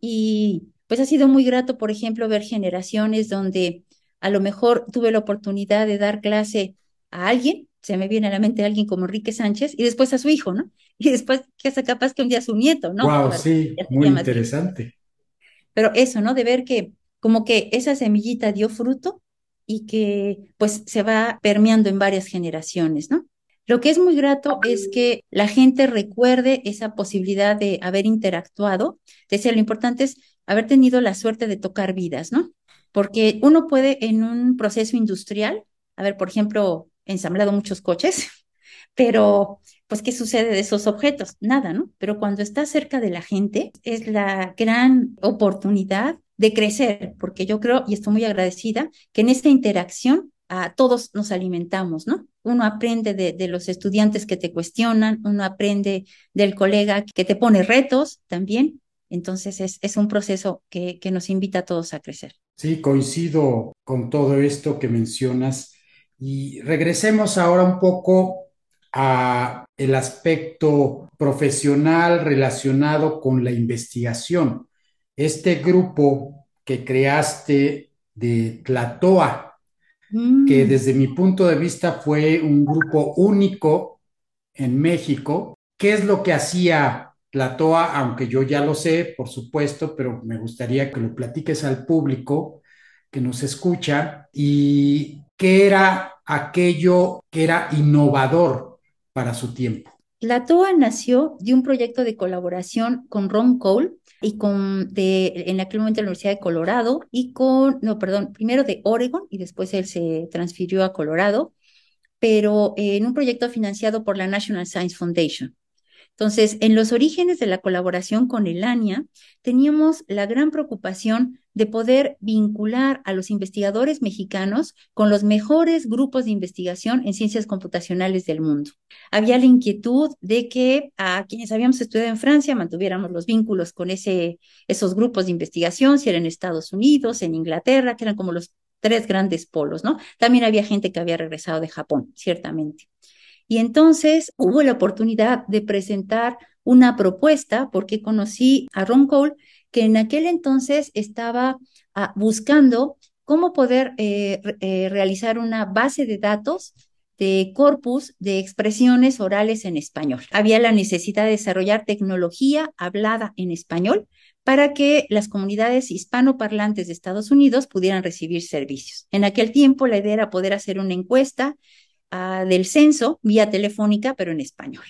y pues ha sido muy grato, por ejemplo, ver generaciones donde a lo mejor tuve la oportunidad de dar clase a alguien se me viene a la mente alguien como Enrique Sánchez y después a su hijo, ¿no? Y después que hace capaz que un día a su nieto, ¿no? Wow, sí, muy interesante. Pero eso, ¿no? De ver que como que esa semillita dio fruto y que pues se va permeando en varias generaciones, ¿no? Lo que es muy grato es que la gente recuerde esa posibilidad de haber interactuado. Decía, lo importante es haber tenido la suerte de tocar vidas, ¿no? Porque uno puede en un proceso industrial, a ver, por ejemplo, ensamblado muchos coches, pero pues, ¿qué sucede de esos objetos? Nada, ¿no? Pero cuando está cerca de la gente, es la gran oportunidad de crecer, porque yo creo, y estoy muy agradecida, que en esta interacción a todos nos alimentamos, ¿no? Uno aprende de, los estudiantes que te cuestionan, uno aprende del colega que te pone retos también. Entonces es, es un proceso que, que nos invita a todos a crecer. Sí, coincido con todo esto que mencionas. Y regresemos ahora un poco a el aspecto profesional relacionado con la investigación. Este grupo que creaste de Tlatoa, que mm. desde mi punto de vista fue un grupo único en México, ¿qué es lo que hacía Tlatoa? Aunque yo ya lo sé, por supuesto, pero me gustaría que lo platiques al público que nos escucha y qué era aquello que era innovador para su tiempo. La TOA nació de un proyecto de colaboración con Ron Cole y con de, en aquel momento la Universidad de Colorado y con, no, perdón, primero de Oregon y después él se transfirió a Colorado, pero en un proyecto financiado por la National Science Foundation. Entonces, en los orígenes de la colaboración con el ANIA, teníamos la gran preocupación de poder vincular a los investigadores mexicanos con los mejores grupos de investigación en ciencias computacionales del mundo. Había la inquietud de que a quienes habíamos estudiado en Francia mantuviéramos los vínculos con ese, esos grupos de investigación, si era en Estados Unidos, en Inglaterra, que eran como los tres grandes polos, ¿no? También había gente que había regresado de Japón, ciertamente. Y entonces hubo la oportunidad de presentar una propuesta porque conocí a Ron Cole, que en aquel entonces estaba ah, buscando cómo poder eh, eh, realizar una base de datos de corpus de expresiones orales en español. Había la necesidad de desarrollar tecnología hablada en español para que las comunidades hispanoparlantes de Estados Unidos pudieran recibir servicios. En aquel tiempo la idea era poder hacer una encuesta del censo vía telefónica, pero en español.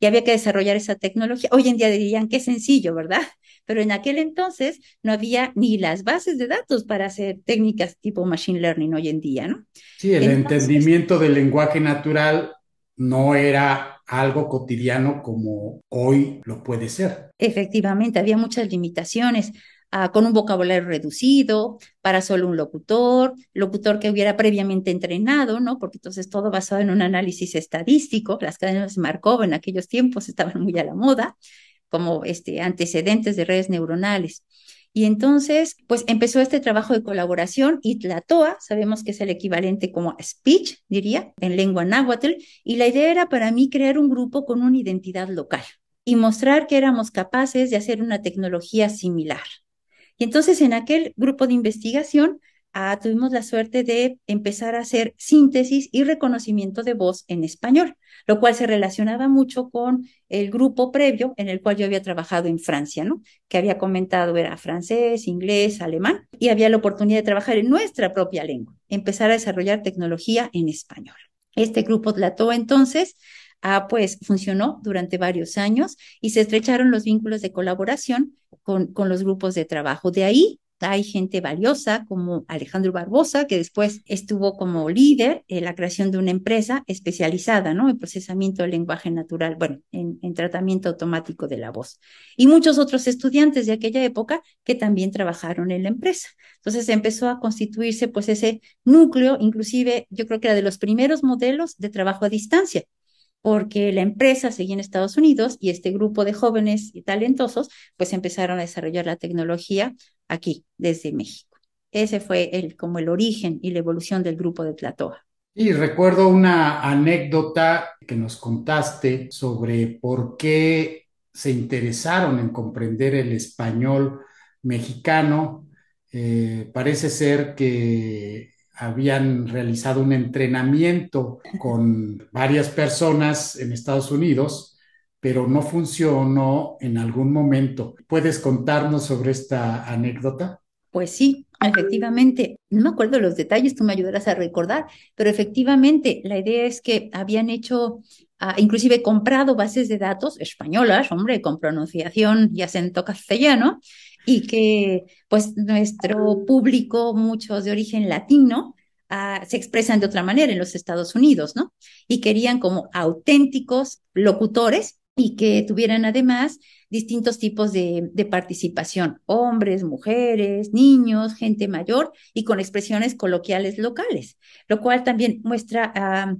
Y había que desarrollar esa tecnología. Hoy en día dirían que sencillo, ¿verdad? Pero en aquel entonces no había ni las bases de datos para hacer técnicas tipo machine learning hoy en día, ¿no? Sí, el entendimiento del lenguaje natural no era algo cotidiano como hoy lo puede ser. Efectivamente, había muchas limitaciones. Ah, con un vocabulario reducido, para solo un locutor, locutor que hubiera previamente entrenado, ¿no? Porque entonces todo basado en un análisis estadístico, las cadenas Markov en aquellos tiempos estaban muy a la moda, como este, antecedentes de redes neuronales. Y entonces, pues empezó este trabajo de colaboración y TOA, sabemos que es el equivalente como speech, diría, en lengua náhuatl, y la idea era para mí crear un grupo con una identidad local y mostrar que éramos capaces de hacer una tecnología similar. Y entonces en aquel grupo de investigación ah, tuvimos la suerte de empezar a hacer síntesis y reconocimiento de voz en español, lo cual se relacionaba mucho con el grupo previo en el cual yo había trabajado en Francia, ¿no? Que había comentado era francés, inglés, alemán, y había la oportunidad de trabajar en nuestra propia lengua, empezar a desarrollar tecnología en español. Este grupo trató entonces Ah, pues funcionó durante varios años y se estrecharon los vínculos de colaboración con, con los grupos de trabajo. De ahí hay gente valiosa como Alejandro Barbosa, que después estuvo como líder en la creación de una empresa especializada ¿no? en procesamiento del lenguaje natural, bueno, en, en, tratamiento automático de la voz. Y muchos otros estudiantes de aquella época que también trabajaron en la empresa. Entonces empezó a constituirse pues ese núcleo, inclusive yo creo que era de los primeros modelos de trabajo a distancia porque la empresa seguía en Estados Unidos y este grupo de jóvenes y talentosos pues empezaron a desarrollar la tecnología aquí, desde México. Ese fue el, como el origen y la evolución del grupo de Platoa. Y recuerdo una anécdota que nos contaste sobre por qué se interesaron en comprender el español mexicano. Eh, parece ser que habían realizado un entrenamiento con varias personas en Estados Unidos, pero no funcionó en algún momento. ¿Puedes contarnos sobre esta anécdota? Pues sí, efectivamente, no me acuerdo los detalles, tú me ayudarás a recordar, pero efectivamente la idea es que habían hecho, ah, inclusive comprado bases de datos españolas, hombre, con pronunciación y acento castellano, y que pues nuestro público, muchos de origen latino, ah, se expresan de otra manera en los Estados Unidos, ¿no? Y querían como auténticos locutores y que tuvieran además distintos tipos de, participación, hombres, mujeres, niños, gente mayor y con expresiones coloquiales locales, lo cual también muestra ah,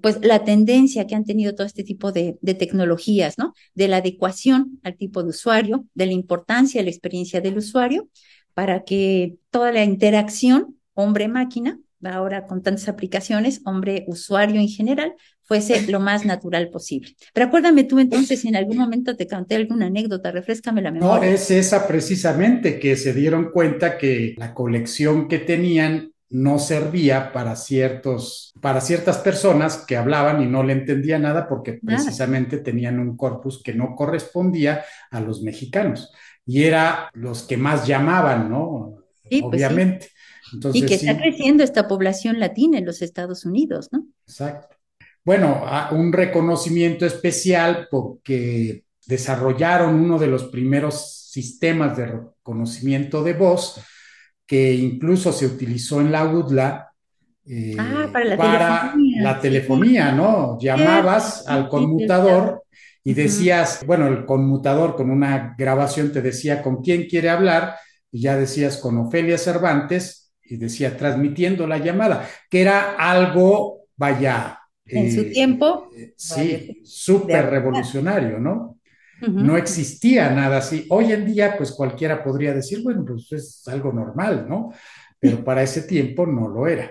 pues la tendencia que han tenido todo este tipo de, de, tecnologías, ¿no? De la adecuación al tipo de usuario, de la importancia de la experiencia del usuario, para que toda la interacción hombre-máquina, ahora con tantas aplicaciones, hombre-usuario en general, fuese lo más natural posible. Pero acuérdame tú entonces, si en algún momento te conté alguna anécdota, refrescame la memoria. No, es esa precisamente, que se dieron cuenta que la colección que tenían no servía para ciertos, para ciertas personas que hablaban y no le entendía nada porque precisamente tenían un corpus que no correspondía a los mexicanos. Y era los que más llamaban, ¿no? Pues Obviamente. y que está creciendo esta población latina en los Estados Unidos, ¿no? Exacto. Bueno, un reconocimiento especial porque desarrollaron uno de los primeros sistemas de reconocimiento de voz que incluso se utilizó en la UDLA eh, ah, para, la, telefonía. ¿no? Llamabas al conmutador y decías, bueno, el conmutador con una grabación te decía con quién quiere hablar y ya decías con Ofelia Cervantes y decía transmitiendo la llamada, que era algo, vaya, en su eh, tiempo. Eh, sí, súper revolucionario, ¿no? No existía nada así. Hoy en día, pues cualquiera podría decir, bueno, pues es algo normal, ¿no? Pero para ese tiempo no lo era.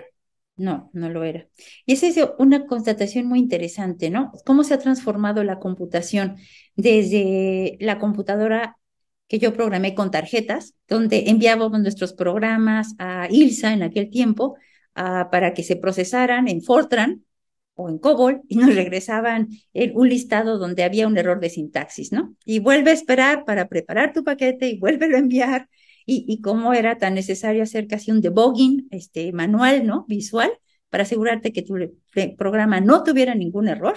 No, no lo era. Y esa es una constatación muy interesante, ¿no? Cómo se ha transformado la computación desde la computadora que yo programé con tarjetas, donde enviábamos nuestros programas a ILSA en aquel tiempo para que se procesaran en Fortran o en COBOL y nos regresaban un listado donde había un error de sintaxis, ¿no? Y vuelve a esperar para preparar tu paquete y vuelve a enviar. Y, y cómo era tan necesario hacer casi un debugging este, manual, ¿no? Visual, para asegurarte que tu programa no tuviera ningún error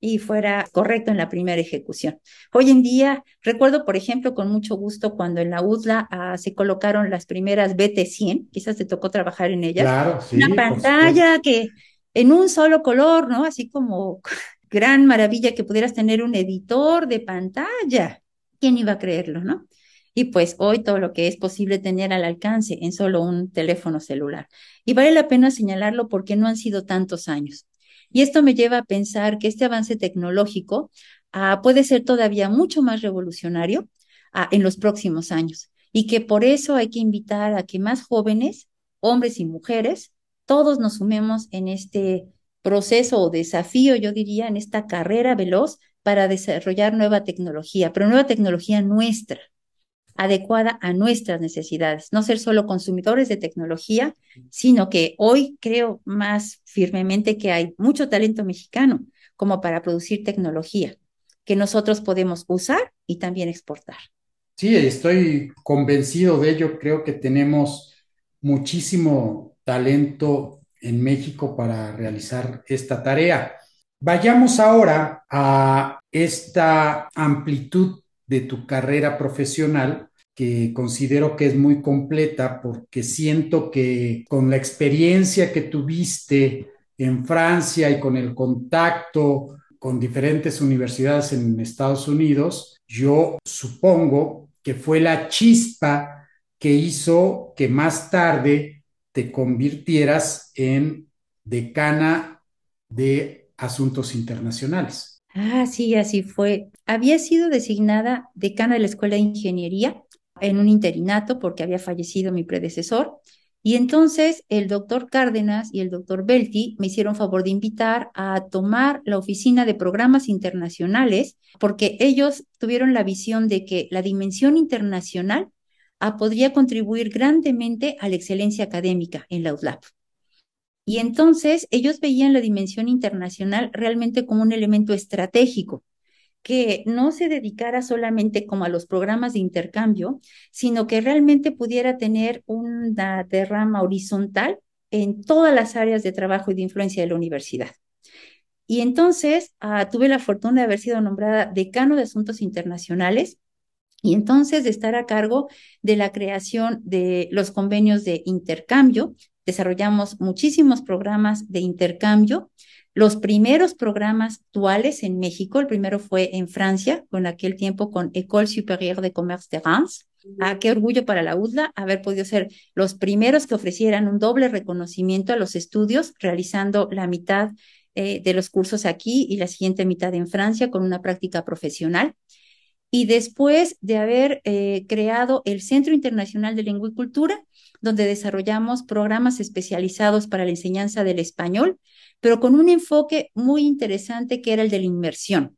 y fuera correcto en la primera ejecución. Hoy en día, recuerdo, por ejemplo, con mucho gusto cuando en la UDLA ah, se colocaron las primeras BT100, quizás te tocó trabajar en ellas. Claro, sí, Una pantalla que en un solo color, ¿no? Así como gran maravilla que pudieras tener un editor de pantalla. ¿Quién iba a creerlo, no? Y pues hoy todo lo que es posible tener al alcance en solo un teléfono celular. Y vale la pena señalarlo porque no han sido tantos años. Y esto me lleva a pensar que este avance tecnológico ah, puede ser todavía mucho más revolucionario ah, en los próximos años. Y que por eso hay que invitar a que más jóvenes, hombres y mujeres, todos nos sumemos en este proceso o desafío, yo diría, en esta carrera veloz para desarrollar nueva tecnología, pero nueva tecnología nuestra, adecuada a nuestras necesidades, no ser solo consumidores de tecnología, sino que hoy creo más firmemente que hay mucho talento mexicano como para producir tecnología que nosotros podemos usar y también exportar. Sí, estoy convencido de ello, creo que tenemos muchísimo talento en México para realizar esta tarea. Vayamos ahora a esta amplitud de tu carrera profesional que considero que es muy completa porque siento que con la experiencia que tuviste en Francia y con el contacto con diferentes universidades en Estados Unidos, yo supongo que fue la chispa que hizo que más tarde te convirtieras en decana de asuntos internacionales. Ah, sí, así fue. Había sido designada decana de la Escuela de Ingeniería en un interinato porque había fallecido mi predecesor. Y entonces el doctor Cárdenas y el doctor Belti me hicieron favor de invitar a tomar la oficina de programas internacionales porque ellos tuvieron la visión de que la dimensión internacional podría contribuir grandemente a la excelencia académica en la UDLAP. Y entonces ellos veían la dimensión internacional realmente como un elemento estratégico, que no se dedicara solamente como a los programas de intercambio, sino que realmente pudiera tener una derrama horizontal en todas las áreas de trabajo y de influencia de la universidad. Y entonces ah, tuve la fortuna de haber sido nombrada decano de asuntos internacionales y entonces de estar a cargo de la creación de los convenios de intercambio, desarrollamos muchísimos programas de intercambio. Los primeros programas duales en México, el primero fue en Francia, con aquel tiempo con École Supérieure de Commerce de Reims. Ah, qué orgullo para la UDLA haber podido ser los primeros que ofrecieran un doble reconocimiento a los estudios, realizando la mitad eh, de los cursos aquí y la siguiente mitad en Francia con una práctica profesional. Y después de haber eh, creado el Centro Internacional de Lengua y Cultura, donde desarrollamos programas especializados para la enseñanza del español, pero con un enfoque muy interesante que era el de la inmersión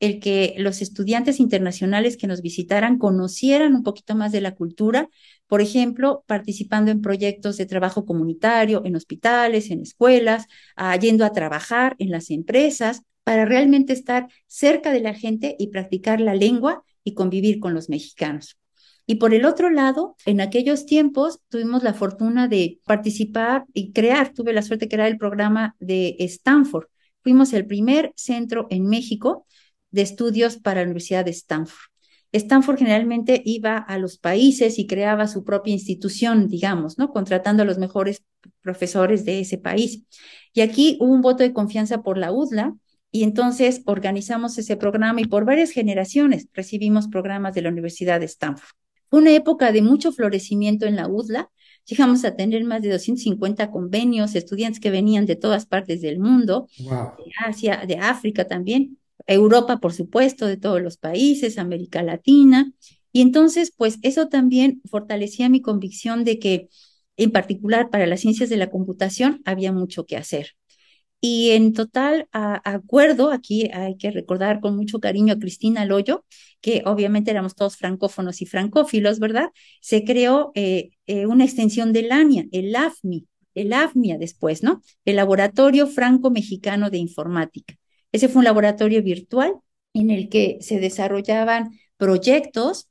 el que los estudiantes internacionales que nos visitaran conocieran un poquito más de la cultura, por ejemplo, participando en proyectos de trabajo comunitario, en hospitales, en escuelas, ah, yendo a trabajar en las empresas, para realmente estar cerca de la gente y practicar la lengua y convivir con los mexicanos. Y por el otro lado, en aquellos tiempos tuvimos la fortuna de participar y crear, tuve la suerte de crear el programa de Stanford. Fuimos el primer centro en México de estudios para la Universidad de Stanford. Stanford generalmente iba a los países y creaba su propia institución, digamos, ¿no? Contratando a los mejores profesores de ese país. Y aquí hubo un voto de confianza por la UDLA y entonces organizamos ese programa y por varias generaciones recibimos programas de la Universidad de Stanford. Fue una época de mucho florecimiento en la UDLA. Llegamos a tener más de 250 convenios, estudiantes que venían de todas partes del mundo, de Asia, de África también. Europa, por supuesto, de todos los países, América Latina. Y entonces, pues eso también fortalecía mi convicción de que, en particular para las ciencias de la computación, había mucho que hacer. Y en total acuerdo, aquí hay que recordar con mucho cariño a Cristina Loyo, que obviamente éramos todos francófonos y francófilos, ¿verdad? Se creó eh, eh, una extensión del ANIA, el AFMI, el AFMIA después, ¿no? El Laboratorio Franco-Mexicano de Informática. Ese fue un laboratorio virtual en el que se desarrollaban proyectos.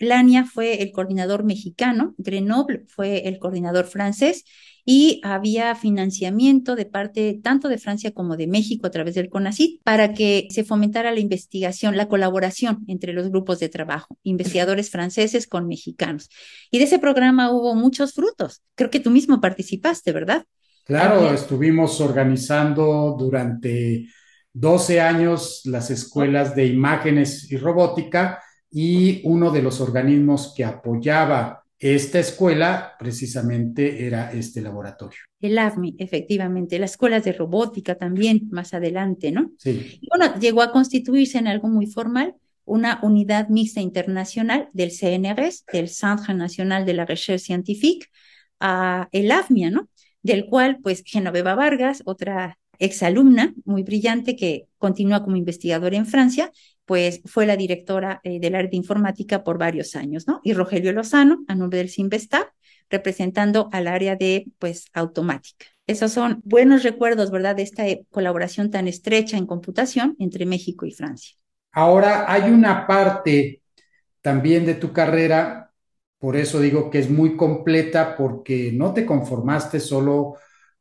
Lania fue el coordinador mexicano, Grenoble fue el coordinador francés y había financiamiento de parte tanto de Francia como de México a través del CONACYT para que se fomentara la investigación, la colaboración entre los grupos de trabajo, investigadores franceses con mexicanos. Y de ese programa hubo muchos frutos. Creo que tú mismo participaste, ¿verdad? Claro, estuvimos organizando durante 12 años las escuelas de imágenes y robótica y uno de los organismos que apoyaba esta escuela precisamente era este laboratorio. El AFMI, efectivamente, las escuelas de robótica también más adelante, ¿no? Sí. Y bueno, llegó a constituirse en algo muy formal una unidad mixta internacional del CNRS, del Centre National de la Recherche Scientifique, a el AFMIA, ¿no? Del cual, pues, Genoveva Vargas, otra exalumna muy brillante que continúa como investigadora en Francia, pues fue la directora eh, del área de informática por varios años, ¿no? Y Rogelio Lozano, a nombre del CIMBESTAB, representando al área de, pues, automática. Esos son buenos recuerdos, ¿verdad?, de esta eh, colaboración tan estrecha en computación entre México y Francia. Ahora, hay una parte también de tu carrera, por eso digo que es muy completa, porque no te conformaste solo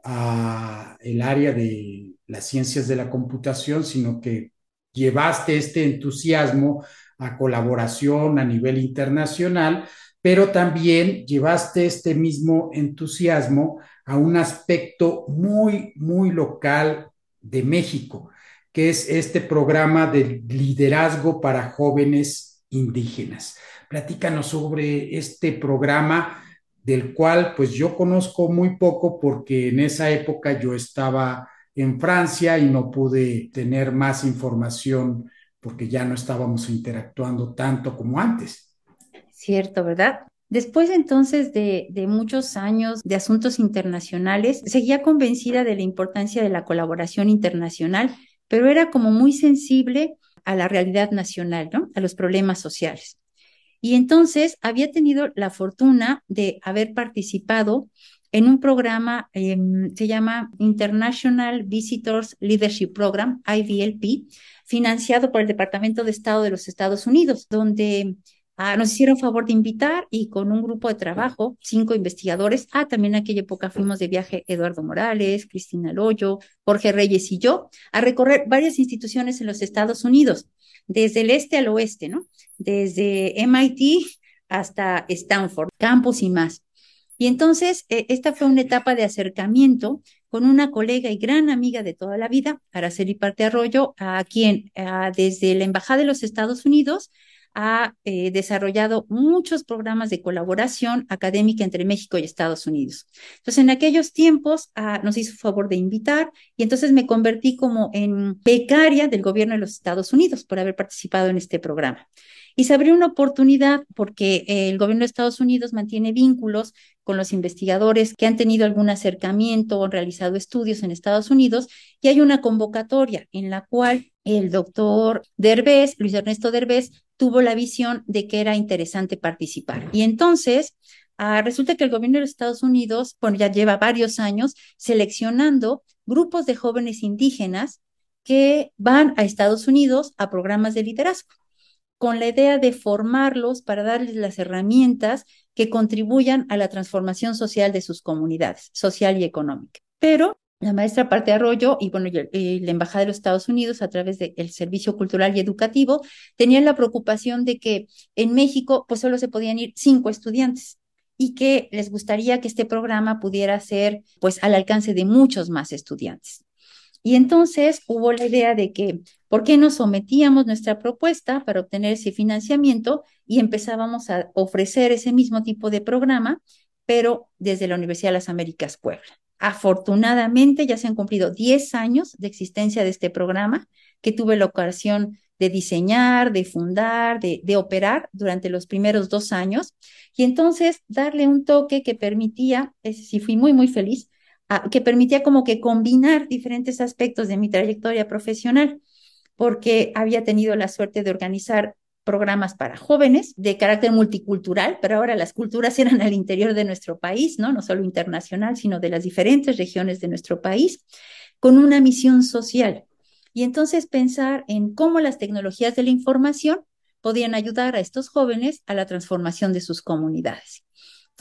a el área de las ciencias de la computación, sino que llevaste este entusiasmo a colaboración a nivel internacional, pero también llevaste este mismo entusiasmo a un aspecto muy, muy local de México, que es este programa de liderazgo para jóvenes indígenas. Platícanos sobre este programa del cual pues yo conozco muy poco porque en esa época yo estaba en Francia y no pude tener más información porque ya no estábamos interactuando tanto como antes. Cierto, ¿verdad? Después entonces de, de, muchos años de asuntos internacionales, seguía convencida de la importancia de la colaboración internacional, pero era como muy sensible a la realidad nacional, ¿no? A los problemas sociales. Y entonces había tenido la fortuna de haber participado en un programa, eh, se llama International Visitors Leadership Program, IVLP, financiado por el Departamento de Estado de los Estados Unidos, donde ah, nos hicieron favor de invitar y con un grupo de trabajo, cinco investigadores, ah, también en aquella época fuimos de viaje Eduardo Morales, Cristina Loyo, Jorge Reyes y yo, a recorrer varias instituciones en los Estados Unidos desde el este al oeste, ¿no? Desde MIT hasta Stanford, campus y más. Y entonces, eh, esta fue una etapa de acercamiento con una colega y gran amiga de toda la vida, Araceli Parte Arroyo, a quien desde la Embajada de los Estados Unidos ha eh, desarrollado muchos programas de colaboración académica entre México y Estados Unidos. Entonces, en aquellos tiempos ah, nos hizo favor de invitar y entonces me convertí como en becaria del gobierno de los Estados Unidos por haber participado en este programa. Y se abrió una oportunidad porque el gobierno de Estados Unidos mantiene vínculos con los investigadores que han tenido algún acercamiento o han realizado estudios en Estados Unidos y hay una convocatoria en la cual el doctor Derbez, Luis Ernesto Derbez, tuvo la visión de que era interesante participar. Y entonces ah, resulta que el gobierno de los Estados Unidos, bueno, ya lleva varios años seleccionando grupos de jóvenes indígenas que van a Estados Unidos a programas de liderazgo con la idea de formarlos para darles las herramientas que contribuyan a la transformación social de sus comunidades, social y económica. Pero la maestra Parte Arroyo y bueno, la Embajada de los Estados Unidos a través del Servicio Cultural y Educativo tenían la preocupación de que en México pues solo se podían ir cinco estudiantes y que les gustaría que este programa pudiera ser pues al alcance de muchos más estudiantes. Y entonces hubo la idea de que, ¿por qué no sometíamos nuestra propuesta para obtener ese financiamiento y empezábamos a ofrecer ese mismo tipo de programa, pero desde la Universidad de las Américas Puebla? Afortunadamente ya se han cumplido 10 años de existencia de este programa que tuve la ocasión de diseñar, de fundar, de, de, operar durante los primeros dos años y entonces darle un toque que permitía, sí fui muy, muy feliz, que permitía como que combinar diferentes aspectos de mi trayectoria profesional, porque había tenido la suerte de organizar programas para jóvenes de carácter multicultural, pero ahora las culturas eran al interior de nuestro país, ¿no? No solo internacional, sino de las diferentes regiones de nuestro país, con una misión social. Y entonces pensar en cómo las tecnologías de la información podían ayudar a estos jóvenes a la transformación de sus comunidades.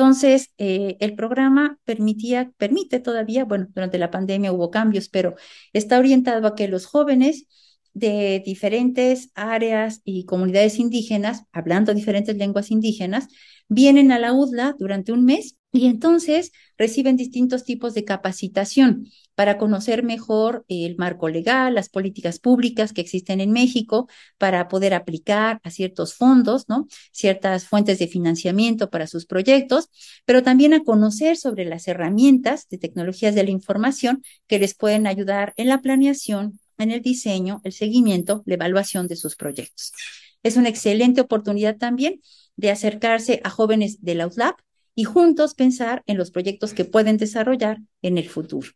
Entonces, eh, el programa permitía, permite todavía, bueno, durante la pandemia hubo cambios, pero está orientado a que los jóvenes de diferentes áreas y comunidades indígenas, hablando diferentes lenguas indígenas, vienen a la UDLA durante un mes y entonces reciben distintos tipos de capacitación para conocer mejor el marco legal, las políticas públicas que existen en México, para poder aplicar a ciertos fondos, ¿no? Ciertas fuentes de financiamiento para sus proyectos, pero también a conocer sobre las herramientas de tecnologías de la información que les pueden ayudar en la planeación, en el diseño, el seguimiento, la evaluación de sus proyectos. Es una excelente oportunidad también de acercarse a jóvenes del OutLab y juntos pensar en los proyectos que pueden desarrollar en el futuro.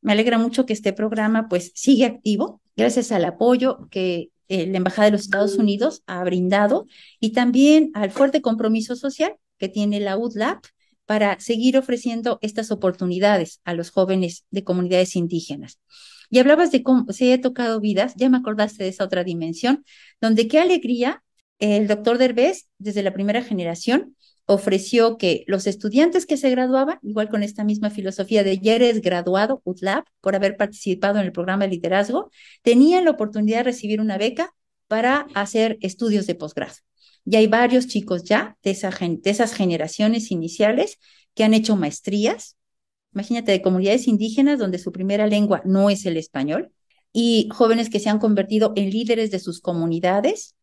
Me alegra mucho que este programa pues sigue activo gracias al apoyo que eh, la Embajada de los Estados Unidos ha brindado y también al fuerte compromiso social que tiene la UDLAP para seguir ofreciendo estas oportunidades a los jóvenes de comunidades indígenas. Y hablabas de cómo se ha tocado vidas, ya me acordaste de esa otra dimensión, donde qué alegría el doctor Derbez, desde la primera generación, ofreció que los estudiantes que se graduaban, igual con esta misma filosofía de ya eres graduado, UTLAB, por haber participado en el programa de liderazgo, tenían la oportunidad de recibir una beca para hacer estudios de posgrado. Y hay varios chicos ya de, de esas generaciones iniciales que han hecho maestrías, imagínate, de comunidades indígenas donde su primera lengua no es el español, y jóvenes que se han convertido en líderes de sus comunidades,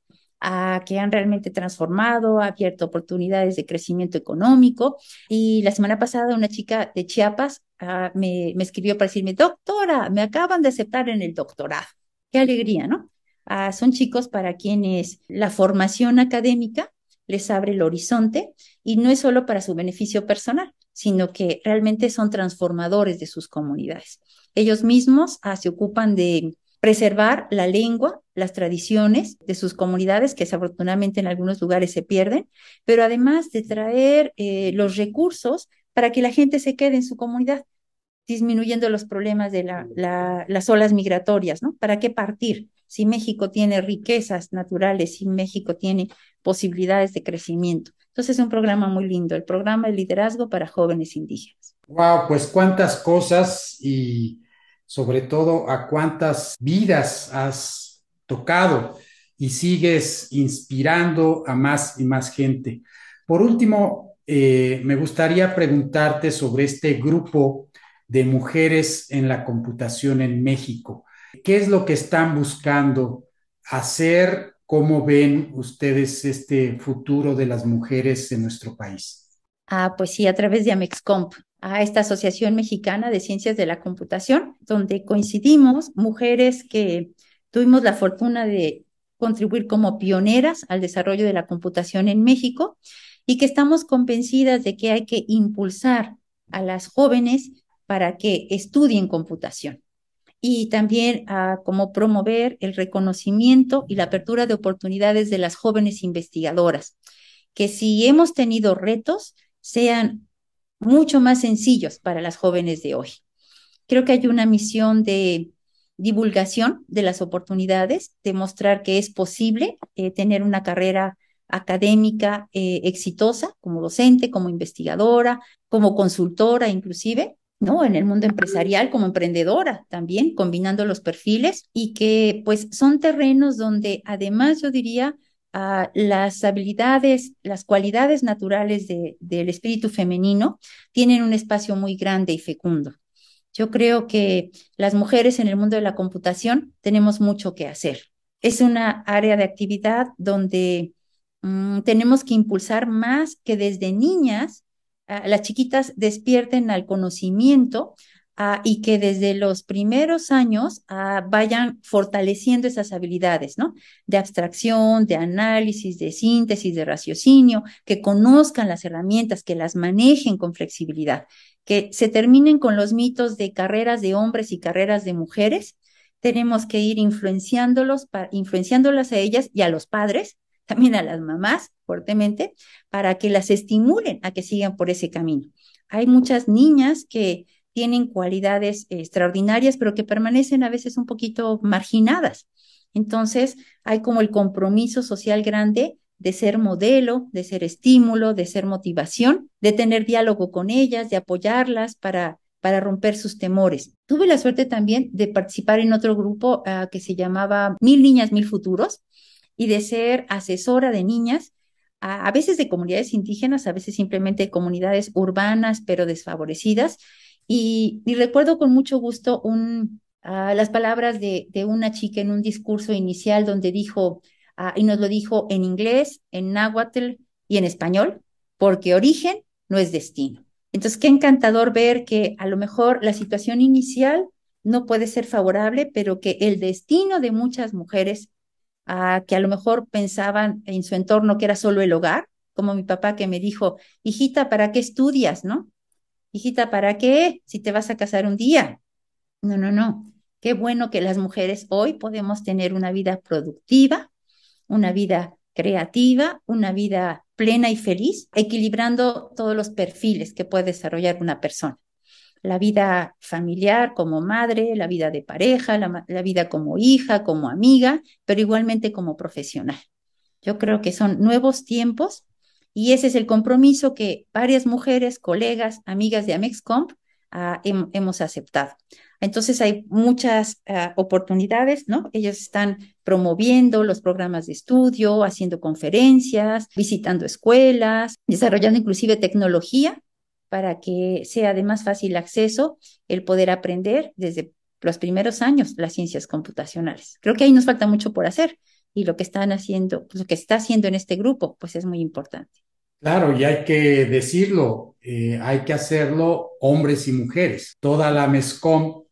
a que han realmente transformado, abierto oportunidades de crecimiento económico. Y la semana pasada una chica de Chiapas ah, me, me, escribió para decirme, doctora, me acaban de aceptar en el doctorado. Qué alegría, ¿no? Ah, son chicos para quienes la formación académica les abre el horizonte y no es solo para su beneficio personal, sino que realmente son transformadores de sus comunidades. Ellos mismos ah, se ocupan de preservar la lengua, las tradiciones de sus comunidades, que desafortunadamente en algunos lugares se pierden, pero además de traer eh, los recursos para que la gente se quede en su comunidad, disminuyendo los problemas de las olas migratorias, ¿no? ¿Para qué partir? Si México tiene riquezas naturales, si México tiene posibilidades de crecimiento. Entonces es un programa muy lindo, el programa de liderazgo para jóvenes indígenas. Wow, pues cuántas cosas y sobre todo a cuántas vidas has tocado y sigues inspirando a más y más gente. Por último, eh, me gustaría preguntarte sobre este grupo de mujeres en la computación en México. ¿Qué es lo que están buscando hacer? ¿Cómo ven ustedes este futuro de las mujeres en nuestro país? Ah, pues sí, a través de Amexcomp, a esta Asociación Mexicana de Ciencias de la Computación, donde coincidimos mujeres que tuvimos la fortuna de contribuir como pioneras al desarrollo de la computación en México y que estamos convencidas de que hay que impulsar a las jóvenes para que estudien computación y también a como promover el reconocimiento y la apertura de oportunidades de las jóvenes investigadoras, que si hemos tenido retos, sean mucho más sencillos para las jóvenes de hoy. Creo que hay una misión de divulgación de las oportunidades, demostrar que es posible eh, tener una carrera académica eh, exitosa como docente, como investigadora, como consultora inclusive, ¿no? En el mundo empresarial como emprendedora también, combinando los perfiles y que pues son terrenos donde además yo diría las habilidades, las cualidades naturales del espíritu femenino tienen un espacio muy grande y fecundo. Yo creo que las mujeres en el mundo de la computación tenemos mucho que hacer. Es una área de actividad donde mm, tenemos que impulsar más que desde niñas las chiquitas despierten al conocimiento ah, y que desde los primeros años ah, vayan fortaleciendo esas habilidades, ¿no? De abstracción, de análisis, de síntesis, de raciocinio, que conozcan las herramientas, que las manejen con flexibilidad que se terminen con los mitos de carreras de hombres y carreras de mujeres. Tenemos que ir influenciándolos, influenciándolas a ellas y a los padres, también a las mamás fuertemente, para que las estimulen a que sigan por ese camino. Hay muchas niñas que tienen cualidades extraordinarias, pero que permanecen a veces un poquito marginadas. Entonces, hay como el compromiso social grande de ser modelo, de ser estímulo, de ser motivación, de tener diálogo con ellas, de apoyarlas para, para romper sus temores. Tuve la suerte también de participar en otro grupo ah, que se llamaba Mil Niñas, Mil Futuros y de ser asesora de niñas, a, veces de comunidades indígenas, a veces simplemente de comunidades urbanas, pero desfavorecidas. Y, recuerdo con mucho gusto ah, las palabras de, de una chica en un discurso inicial donde dijo, Ah, y nos lo dijo en inglés, en náhuatl y en español, porque origen no es destino. Entonces, qué encantador ver que a lo mejor la situación inicial no puede ser favorable, pero que el destino de muchas mujeres ah, que a lo mejor pensaban en su entorno que era solo el hogar, como mi papá que me dijo, hijita, ¿para qué estudias, no? Hijita, ¿para qué si te vas a casar un día? No, no, no. Qué bueno que las mujeres hoy podemos tener una vida productiva, una vida creativa, una vida plena y feliz, equilibrando todos los perfiles que puede desarrollar una persona. La vida familiar como madre, la vida de pareja, la, vida como hija, como amiga, pero igualmente como profesional. Yo creo que son nuevos tiempos y ese es el compromiso que varias mujeres, colegas, amigas de Amexcomp ah, hemos aceptado. Entonces hay muchas ah, oportunidades, ¿no? Ellos están promoviendo los programas de estudio, haciendo conferencias, visitando escuelas, desarrollando inclusive tecnología para que sea de más fácil acceso el poder aprender desde los primeros años las ciencias computacionales. Creo que ahí nos falta mucho por hacer y lo que están haciendo, lo que está haciendo en este grupo, pues es muy importante. Claro, y hay que decirlo, eh, hay que hacerlo hombres y mujeres. Toda la MESCOM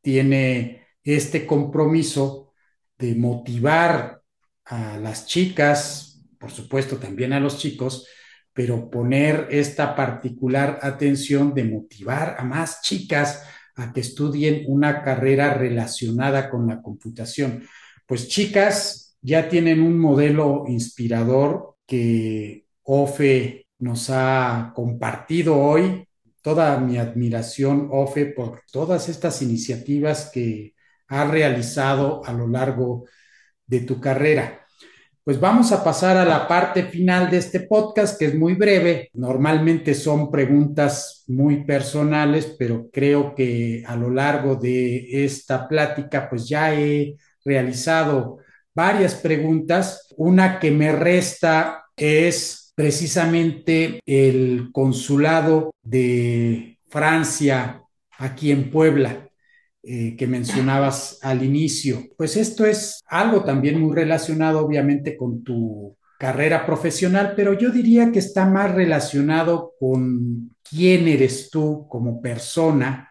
tiene este compromiso de motivar a las chicas, por supuesto también a los chicos, pero poner esta particular atención de motivar a más chicas a que estudien una carrera relacionada con la computación. Pues chicas, ya tienen un modelo inspirador que OFE nos ha compartido hoy toda mi admiración, Ofe, por todas estas iniciativas que has realizado a lo largo de tu carrera. Pues vamos a pasar a la parte final de este podcast, que es muy breve. Normalmente son preguntas muy personales, pero creo que a lo largo de esta plática, pues ya he realizado varias preguntas. Una que me resta es precisamente el consulado de Francia aquí en Puebla. Eh, que mencionabas al inicio. Pues esto es algo también muy relacionado obviamente con tu carrera profesional, pero yo diría que está más relacionado con quién eres tú como persona,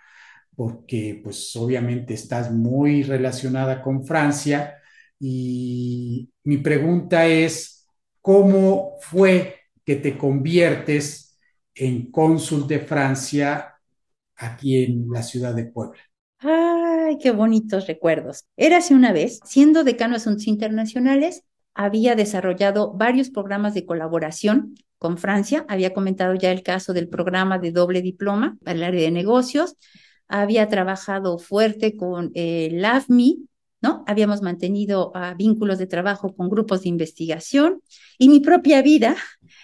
porque pues obviamente estás muy relacionada con Francia y mi pregunta es, ¿cómo fue que te conviertes en cónsul de Francia aquí en la ciudad de Puebla? Ay, qué bonitos recuerdos. Érase una vez, siendo decano de Asuntos Internacionales, había desarrollado varios programas de colaboración con Francia. Había comentado ya el caso del programa de doble diploma el área de negocios. Había trabajado fuerte con el AFMI, ¿no? Habíamos mantenido uh, vínculos de trabajo con grupos de investigación y mi propia vida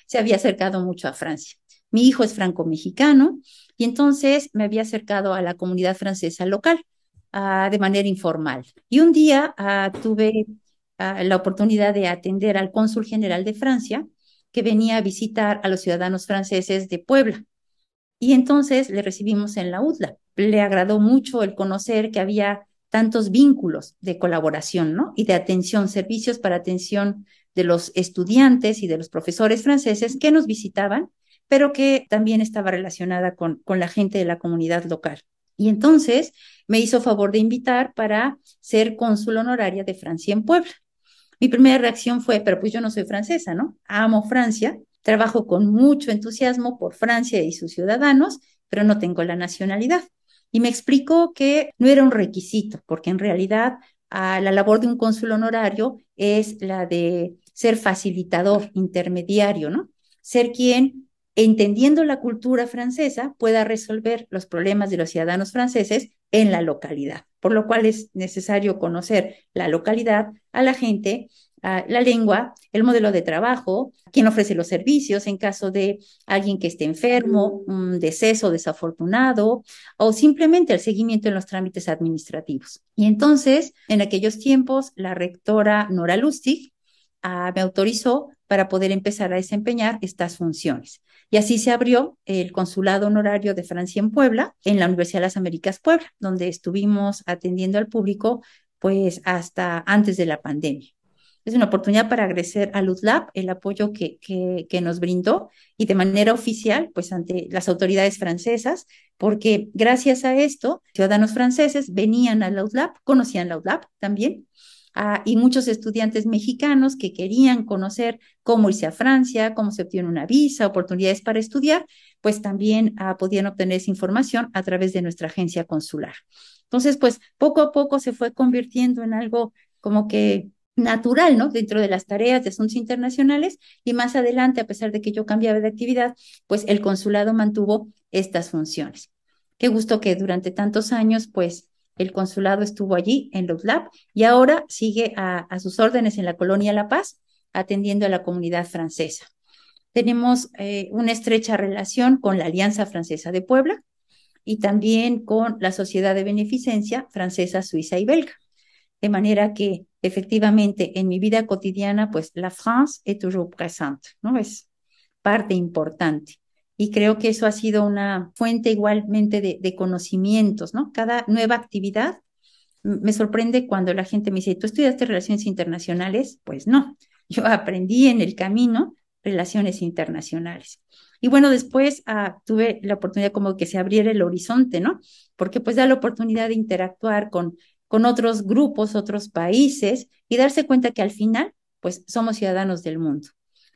se había acercado mucho a Francia. Mi hijo es franco-mexicano y entonces me había acercado a la comunidad francesa local uh, de manera informal. Y un día uh, tuve la oportunidad de atender al cónsul general de Francia, que venía a visitar a los ciudadanos franceses de Puebla. Y entonces le recibimos en la UDLA. Le agradó mucho el conocer que había tantos vínculos de colaboración, ¿no? Y de atención, servicios para atención de los estudiantes y de los profesores franceses que nos visitaban, pero que también estaba relacionada con, con la gente de la comunidad local. Y entonces me hizo favor de invitar para ser cónsul honoraria de Francia en Puebla. Mi primera reacción fue, pero pues yo no soy francesa, ¿no? Amo Francia, trabajo con mucho entusiasmo por Francia y sus ciudadanos, pero no tengo la nacionalidad. Y me explicó que no era un requisito, porque en realidad a la labor de un cónsul honorario es la de ser facilitador, intermediario, ¿no? Ser quien, entendiendo la cultura francesa, pueda resolver los problemas de los ciudadanos franceses en la localidad, por lo cual es necesario conocer la localidad, a la gente, la lengua, el modelo de trabajo, quién ofrece los servicios en caso de alguien que esté enfermo, un deceso desafortunado o simplemente el seguimiento en los trámites administrativos. Y entonces, en aquellos tiempos, la rectora Nora Lustig uh, me autorizó para poder empezar a desempeñar estas funciones. Y así se abrió el Consulado Honorario de Francia en Puebla, en la Universidad de las Américas Puebla, donde estuvimos atendiendo al público pues hasta antes de la pandemia. Es una oportunidad para agradecer a LUTLAB el apoyo que, que, que, nos brindó y de manera oficial, pues ante las autoridades francesas, porque gracias a esto, ciudadanos franceses venían a la conocían la también, Ah, y muchos estudiantes mexicanos que querían conocer cómo irse a Francia, cómo se obtiene una visa, oportunidades para estudiar, pues también ah, podían obtener esa información a través de nuestra agencia consular. Entonces, pues poco a poco se fue convirtiendo en algo como que natural, ¿no? Dentro de las tareas de asuntos internacionales y más adelante, a pesar de que yo cambiaba de actividad, pues el consulado mantuvo estas funciones. Qué gusto que durante tantos años, pues el consulado estuvo allí en los Lab y ahora sigue a, sus órdenes en la colonia La Paz, atendiendo a la comunidad francesa. Tenemos eh, una estrecha relación con la Alianza Francesa de Puebla y también con la Sociedad de Beneficencia Francesa, Suiza y Belga. De manera que efectivamente en mi vida cotidiana, pues la France est toujours présente, ¿no? Es parte importante y creo que eso ha sido una fuente igualmente de, de, conocimientos, ¿no? Cada nueva actividad me sorprende cuando la gente me dice, ¿tú estudiaste relaciones internacionales? Pues no, yo aprendí en el camino relaciones internacionales. Y bueno, después ah, tuve la oportunidad como que se abriera el horizonte, ¿no? Porque pues da la oportunidad de interactuar con, con otros grupos, otros países y darse cuenta que al final, pues somos ciudadanos del mundo.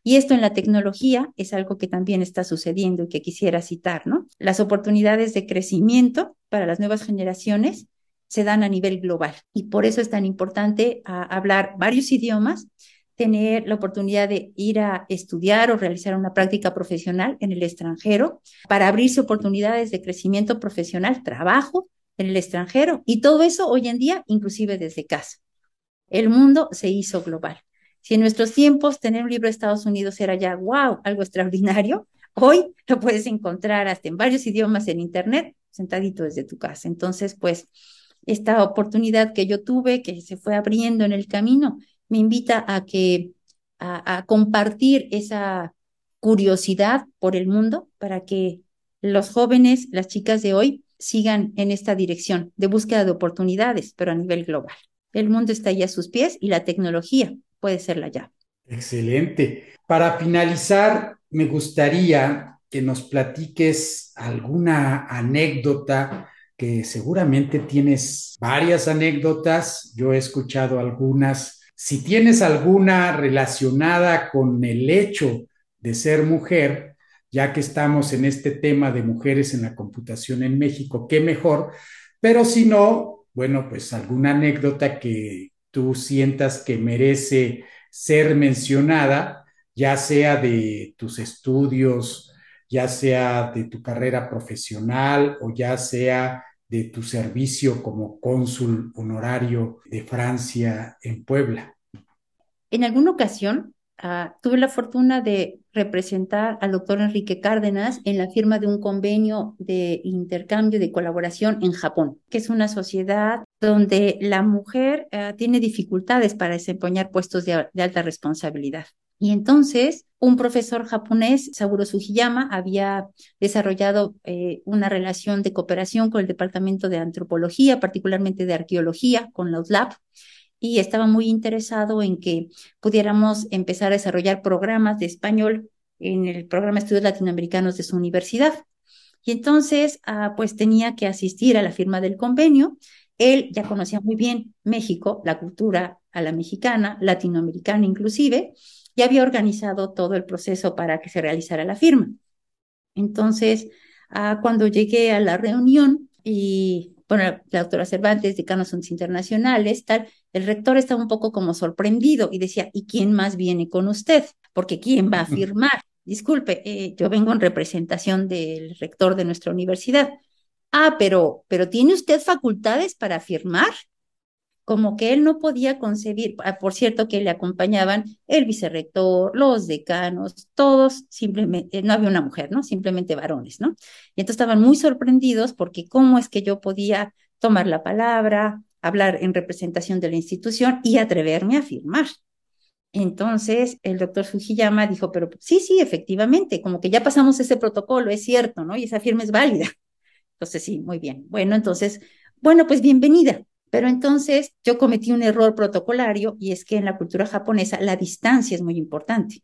Y esto en la tecnología es algo que también está sucediendo y que quisiera citar, ¿no? Las oportunidades de crecimiento para las nuevas generaciones se dan a nivel global y por eso es tan importante a, hablar varios idiomas, tener la oportunidad de ir a estudiar o realizar una práctica profesional en el extranjero para abrirse oportunidades de crecimiento profesional, trabajo en el extranjero y todo eso hoy en día inclusive desde casa. El mundo se hizo global. Si en nuestros tiempos tener un libro de Estados Unidos era ya, wow, algo extraordinario, hoy lo puedes encontrar hasta en varios idiomas en Internet, sentadito desde tu casa. Entonces, pues, esta oportunidad que yo tuve, que se fue abriendo en el camino, me invita a que, a, a compartir esa curiosidad por el mundo para que los jóvenes, las chicas de hoy, sigan en esta dirección de búsqueda de oportunidades, pero a nivel global. El mundo está ahí a sus pies y la tecnología puede ser la llave. Excelente. Para finalizar, me gustaría que nos platiques alguna anécdota que seguramente tienes varias anécdotas, yo he escuchado algunas. Si tienes alguna relacionada con el hecho de ser mujer, ya que estamos en este tema de mujeres en la computación en México, qué mejor, pero si no, bueno, pues alguna anécdota que tú sientas que merece ser mencionada, ya sea de tus estudios, ya sea de tu carrera profesional o ya sea de tu servicio como cónsul honorario de Francia en Puebla. En alguna ocasión uh, tuve la fortuna de representar al doctor Enrique Cárdenas en la firma de un convenio de intercambio de colaboración en Japón, que es una sociedad donde la mujer uh, tiene dificultades para desempeñar puestos de, de alta responsabilidad. Y entonces, un profesor japonés, Saburo Sugiyama, había desarrollado eh, una relación de cooperación con el Departamento de Antropología, particularmente de Arqueología, con la UTLAP, y estaba muy interesado en que pudiéramos empezar a desarrollar programas de español en el programa de estudios latinoamericanos de su universidad. Y entonces, ah, pues tenía que asistir a la firma del convenio. Él ya conocía muy bien México, la cultura a la mexicana, latinoamericana inclusive, ya había organizado todo el proceso para que se realizara la firma. Entonces, ah, cuando llegué a la reunión y, bueno, la doctora Cervantes, de Asuntos Internacionales, tal, el rector estaba un poco como sorprendido y decía, ¿y quién más viene con usted? Porque ¿quién va a firmar? Disculpe, eh, yo vengo en representación del rector de nuestra universidad. Ah, pero, pero ¿tiene usted facultades para firmar? Como que él no podía concebir, ah, por cierto que le acompañaban el vicerrector, los decanos, todos simplemente, no había una mujer, ¿no? Simplemente varones, ¿no? Y entonces estaban muy sorprendidos porque cómo es que yo podía tomar la palabra, hablar en representación de la institución y atreverme a firmar. Entonces el doctor Fujiyama dijo, pero sí, sí, efectivamente, como que ya pasamos ese protocolo, es cierto, ¿no? Y esa firma es válida. Entonces, sí, muy bien. Bueno, entonces, bueno, pues bienvenida. Pero entonces yo cometí un error protocolario y es que en la cultura japonesa la distancia es muy importante.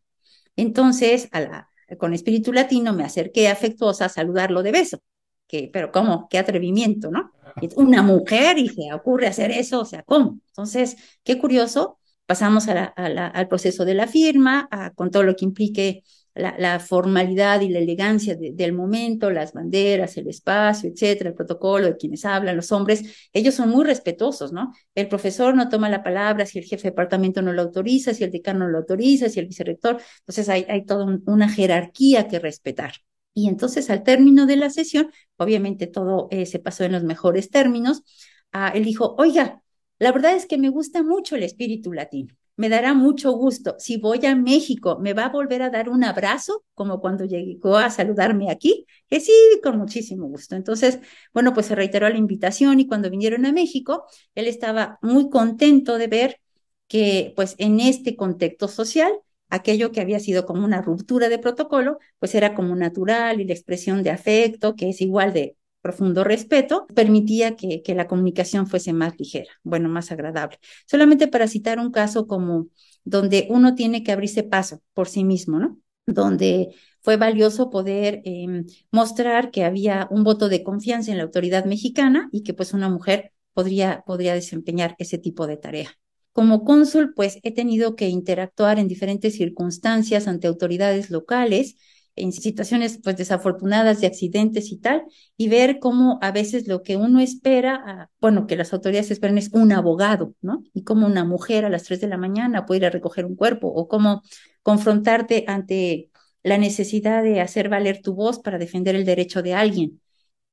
Entonces, a la, con espíritu latino me acerqué afectuosa a saludarlo de beso. Que, pero ¿cómo? Qué atrevimiento, ¿no? Una mujer y se ocurre hacer eso, o sea, ¿cómo? Entonces, qué curioso. Pasamos a al proceso de la firma, con todo lo que implique la, formalidad y la elegancia del momento, las banderas, el espacio, etcétera, el protocolo de quienes hablan, los hombres, ellos son muy respetuosos, ¿no? El profesor no toma la palabra si el jefe de departamento no lo autoriza, si el decano no lo autoriza, si el vicerrector, entonces hay, toda una jerarquía que respetar. Y entonces al término de la sesión, obviamente todo eh, se pasó en los mejores términos, ah, él dijo, oiga, la verdad es que me gusta mucho el espíritu latino me dará mucho gusto. Si voy a México, ¿me va a volver a dar un abrazo como cuando llegó a saludarme aquí? Que sí, con muchísimo gusto. Entonces, bueno, pues se reiteró la invitación y cuando vinieron a México, él estaba muy contento de ver que pues en este contexto social, aquello que había sido como una ruptura de protocolo, pues era como natural y la expresión de afecto, que es igual de profundo respeto, permitía que, la comunicación fuese más ligera, bueno, más agradable. Solamente para citar un caso como donde uno tiene que abrirse paso por sí mismo, ¿no? Donde fue valioso poder eh, mostrar que había un voto de confianza en la autoridad mexicana y que pues una mujer podría, podría desempeñar ese tipo de tarea. Como cónsul, pues he tenido que interactuar en diferentes circunstancias ante autoridades locales en situaciones pues desafortunadas de accidentes y tal, y ver cómo a veces lo que uno espera, ah, bueno, que las autoridades esperan es un abogado, ¿no? Y cómo una mujer a las 3 de la mañana puede ir a recoger un cuerpo, o cómo confrontarte ante la necesidad de hacer valer tu voz para defender el derecho de alguien.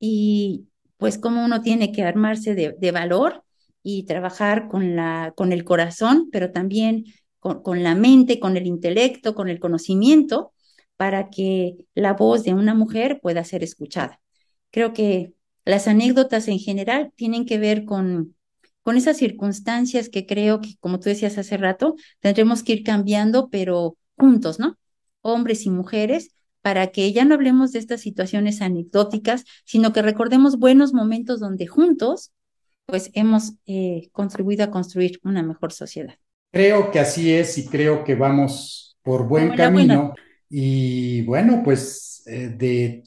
Y pues cómo uno tiene que armarse de, de valor y trabajar con, la, con el corazón, pero también con, con la mente, con el intelecto, con el conocimiento, para que la voz de una mujer pueda ser escuchada. Creo que las anécdotas en general tienen que ver con, con esas circunstancias que creo que, como tú decías hace rato, tendremos que ir cambiando, pero juntos, ¿no? hombres y mujeres, para que ya no hablemos de estas situaciones anecdóticas, sino que recordemos buenos momentos donde juntos, pues hemos eh, contribuido a construir una mejor sociedad. Creo que así es y creo que vamos por buen camino. Y bueno, pues eh, de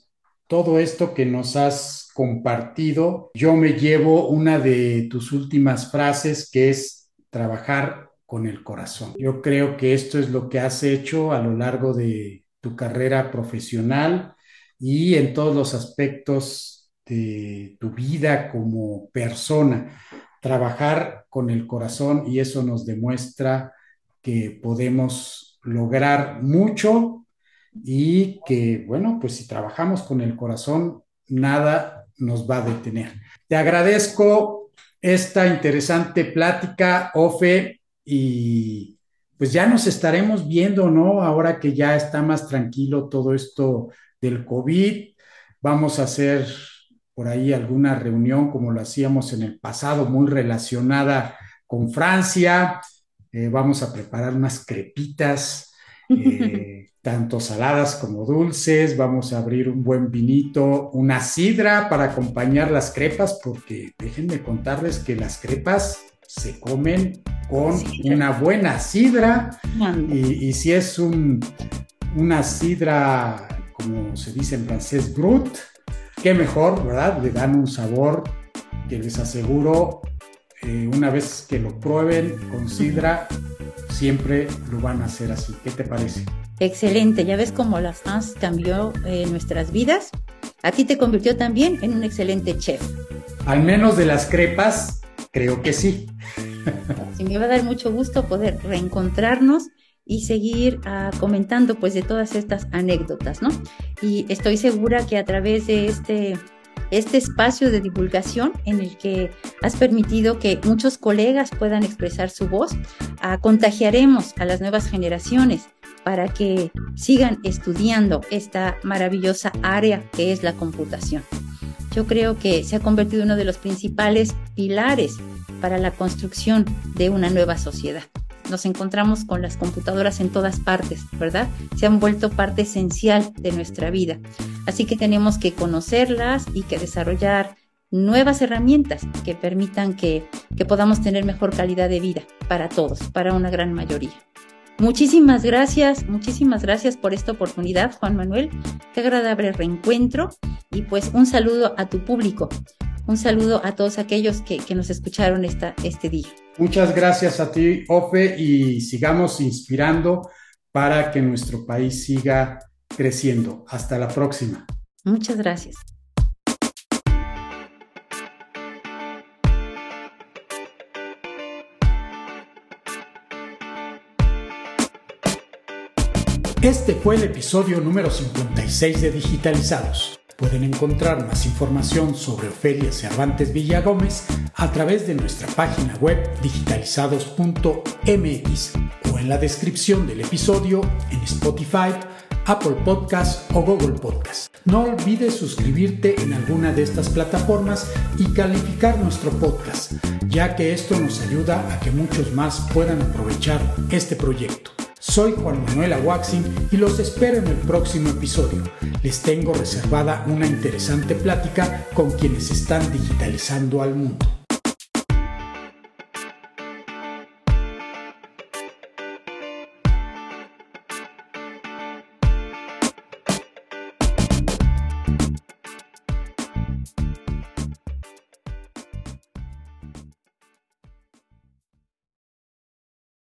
todo esto que nos has compartido, yo me llevo una de tus últimas frases que es trabajar con el corazón. Yo creo que esto es lo que has hecho a lo largo de tu carrera profesional y en todos los aspectos de tu vida como persona. Trabajar con el corazón y eso nos demuestra que podemos lograr mucho y que, bueno, pues si trabajamos con el corazón, nada nos va a detener. Te agradezco esta interesante plática, Ofe, y pues ya nos estaremos viendo, ¿no? Ahora que ya está más tranquilo todo esto del COVID, vamos a hacer por ahí alguna reunión como lo hacíamos en el pasado, muy relacionada con Francia. Eh, vamos a preparar unas crepitas. Eh, tanto saladas como dulces. Vamos a abrir un buen vinito, una sidra para acompañar las crepas, porque déjenme contarles que las crepas se comen con una buena sidra. Y, si es un, una sidra, como se dice en francés, brut, qué mejor, ¿verdad? Le dan un sabor que les aseguro, eh, una vez que lo prueben con sidra, siempre lo van a hacer así. ¿Qué te parece? Excelente, ya ves cómo la France cambió eh, nuestras vidas. A ti te convirtió también en un excelente chef. Al menos de las crepas, creo que sí. Sí, me va a dar mucho gusto poder reencontrarnos y seguir ah, comentando pues de todas estas anécdotas, ¿no? Y estoy segura que a través de este este espacio de divulgación en el que has permitido que muchos colegas puedan expresar su voz, ah, contagiaremos a las nuevas generaciones para que sigan estudiando esta maravillosa área que es la computación. Yo creo que se ha convertido en uno de los principales pilares para la construcción de una nueva sociedad. Nos encontramos con las computadoras en todas partes, ¿verdad? Se han vuelto parte esencial de nuestra vida. Así que tenemos que conocerlas y que desarrollar nuevas herramientas que permitan que, que podamos tener mejor calidad de vida para todos, para una gran mayoría. Muchísimas gracias, muchísimas gracias por esta oportunidad, Juan Manuel. Qué agradable reencuentro y pues un saludo a tu público, un saludo a todos aquellos que, nos escucharon esta, este día. Muchas gracias a ti, Ofe, y sigamos inspirando para que nuestro país siga creciendo. Hasta la próxima. Muchas gracias. Este fue el episodio número 56 de Digitalizados. Pueden encontrar más información sobre Ofelia Cervantes Villagómez a través de nuestra página web digitalizados.mx o en la descripción del episodio en Spotify, Apple Podcasts o Google Podcasts. No olvides suscribirte en alguna de estas plataformas y calificar nuestro podcast, ya que esto nos ayuda a que muchos más puedan aprovechar este proyecto. Soy Juan Manuel Aguaxin y los espero en el próximo episodio. Les tengo reservada una interesante plática con quienes están digitalizando al mundo.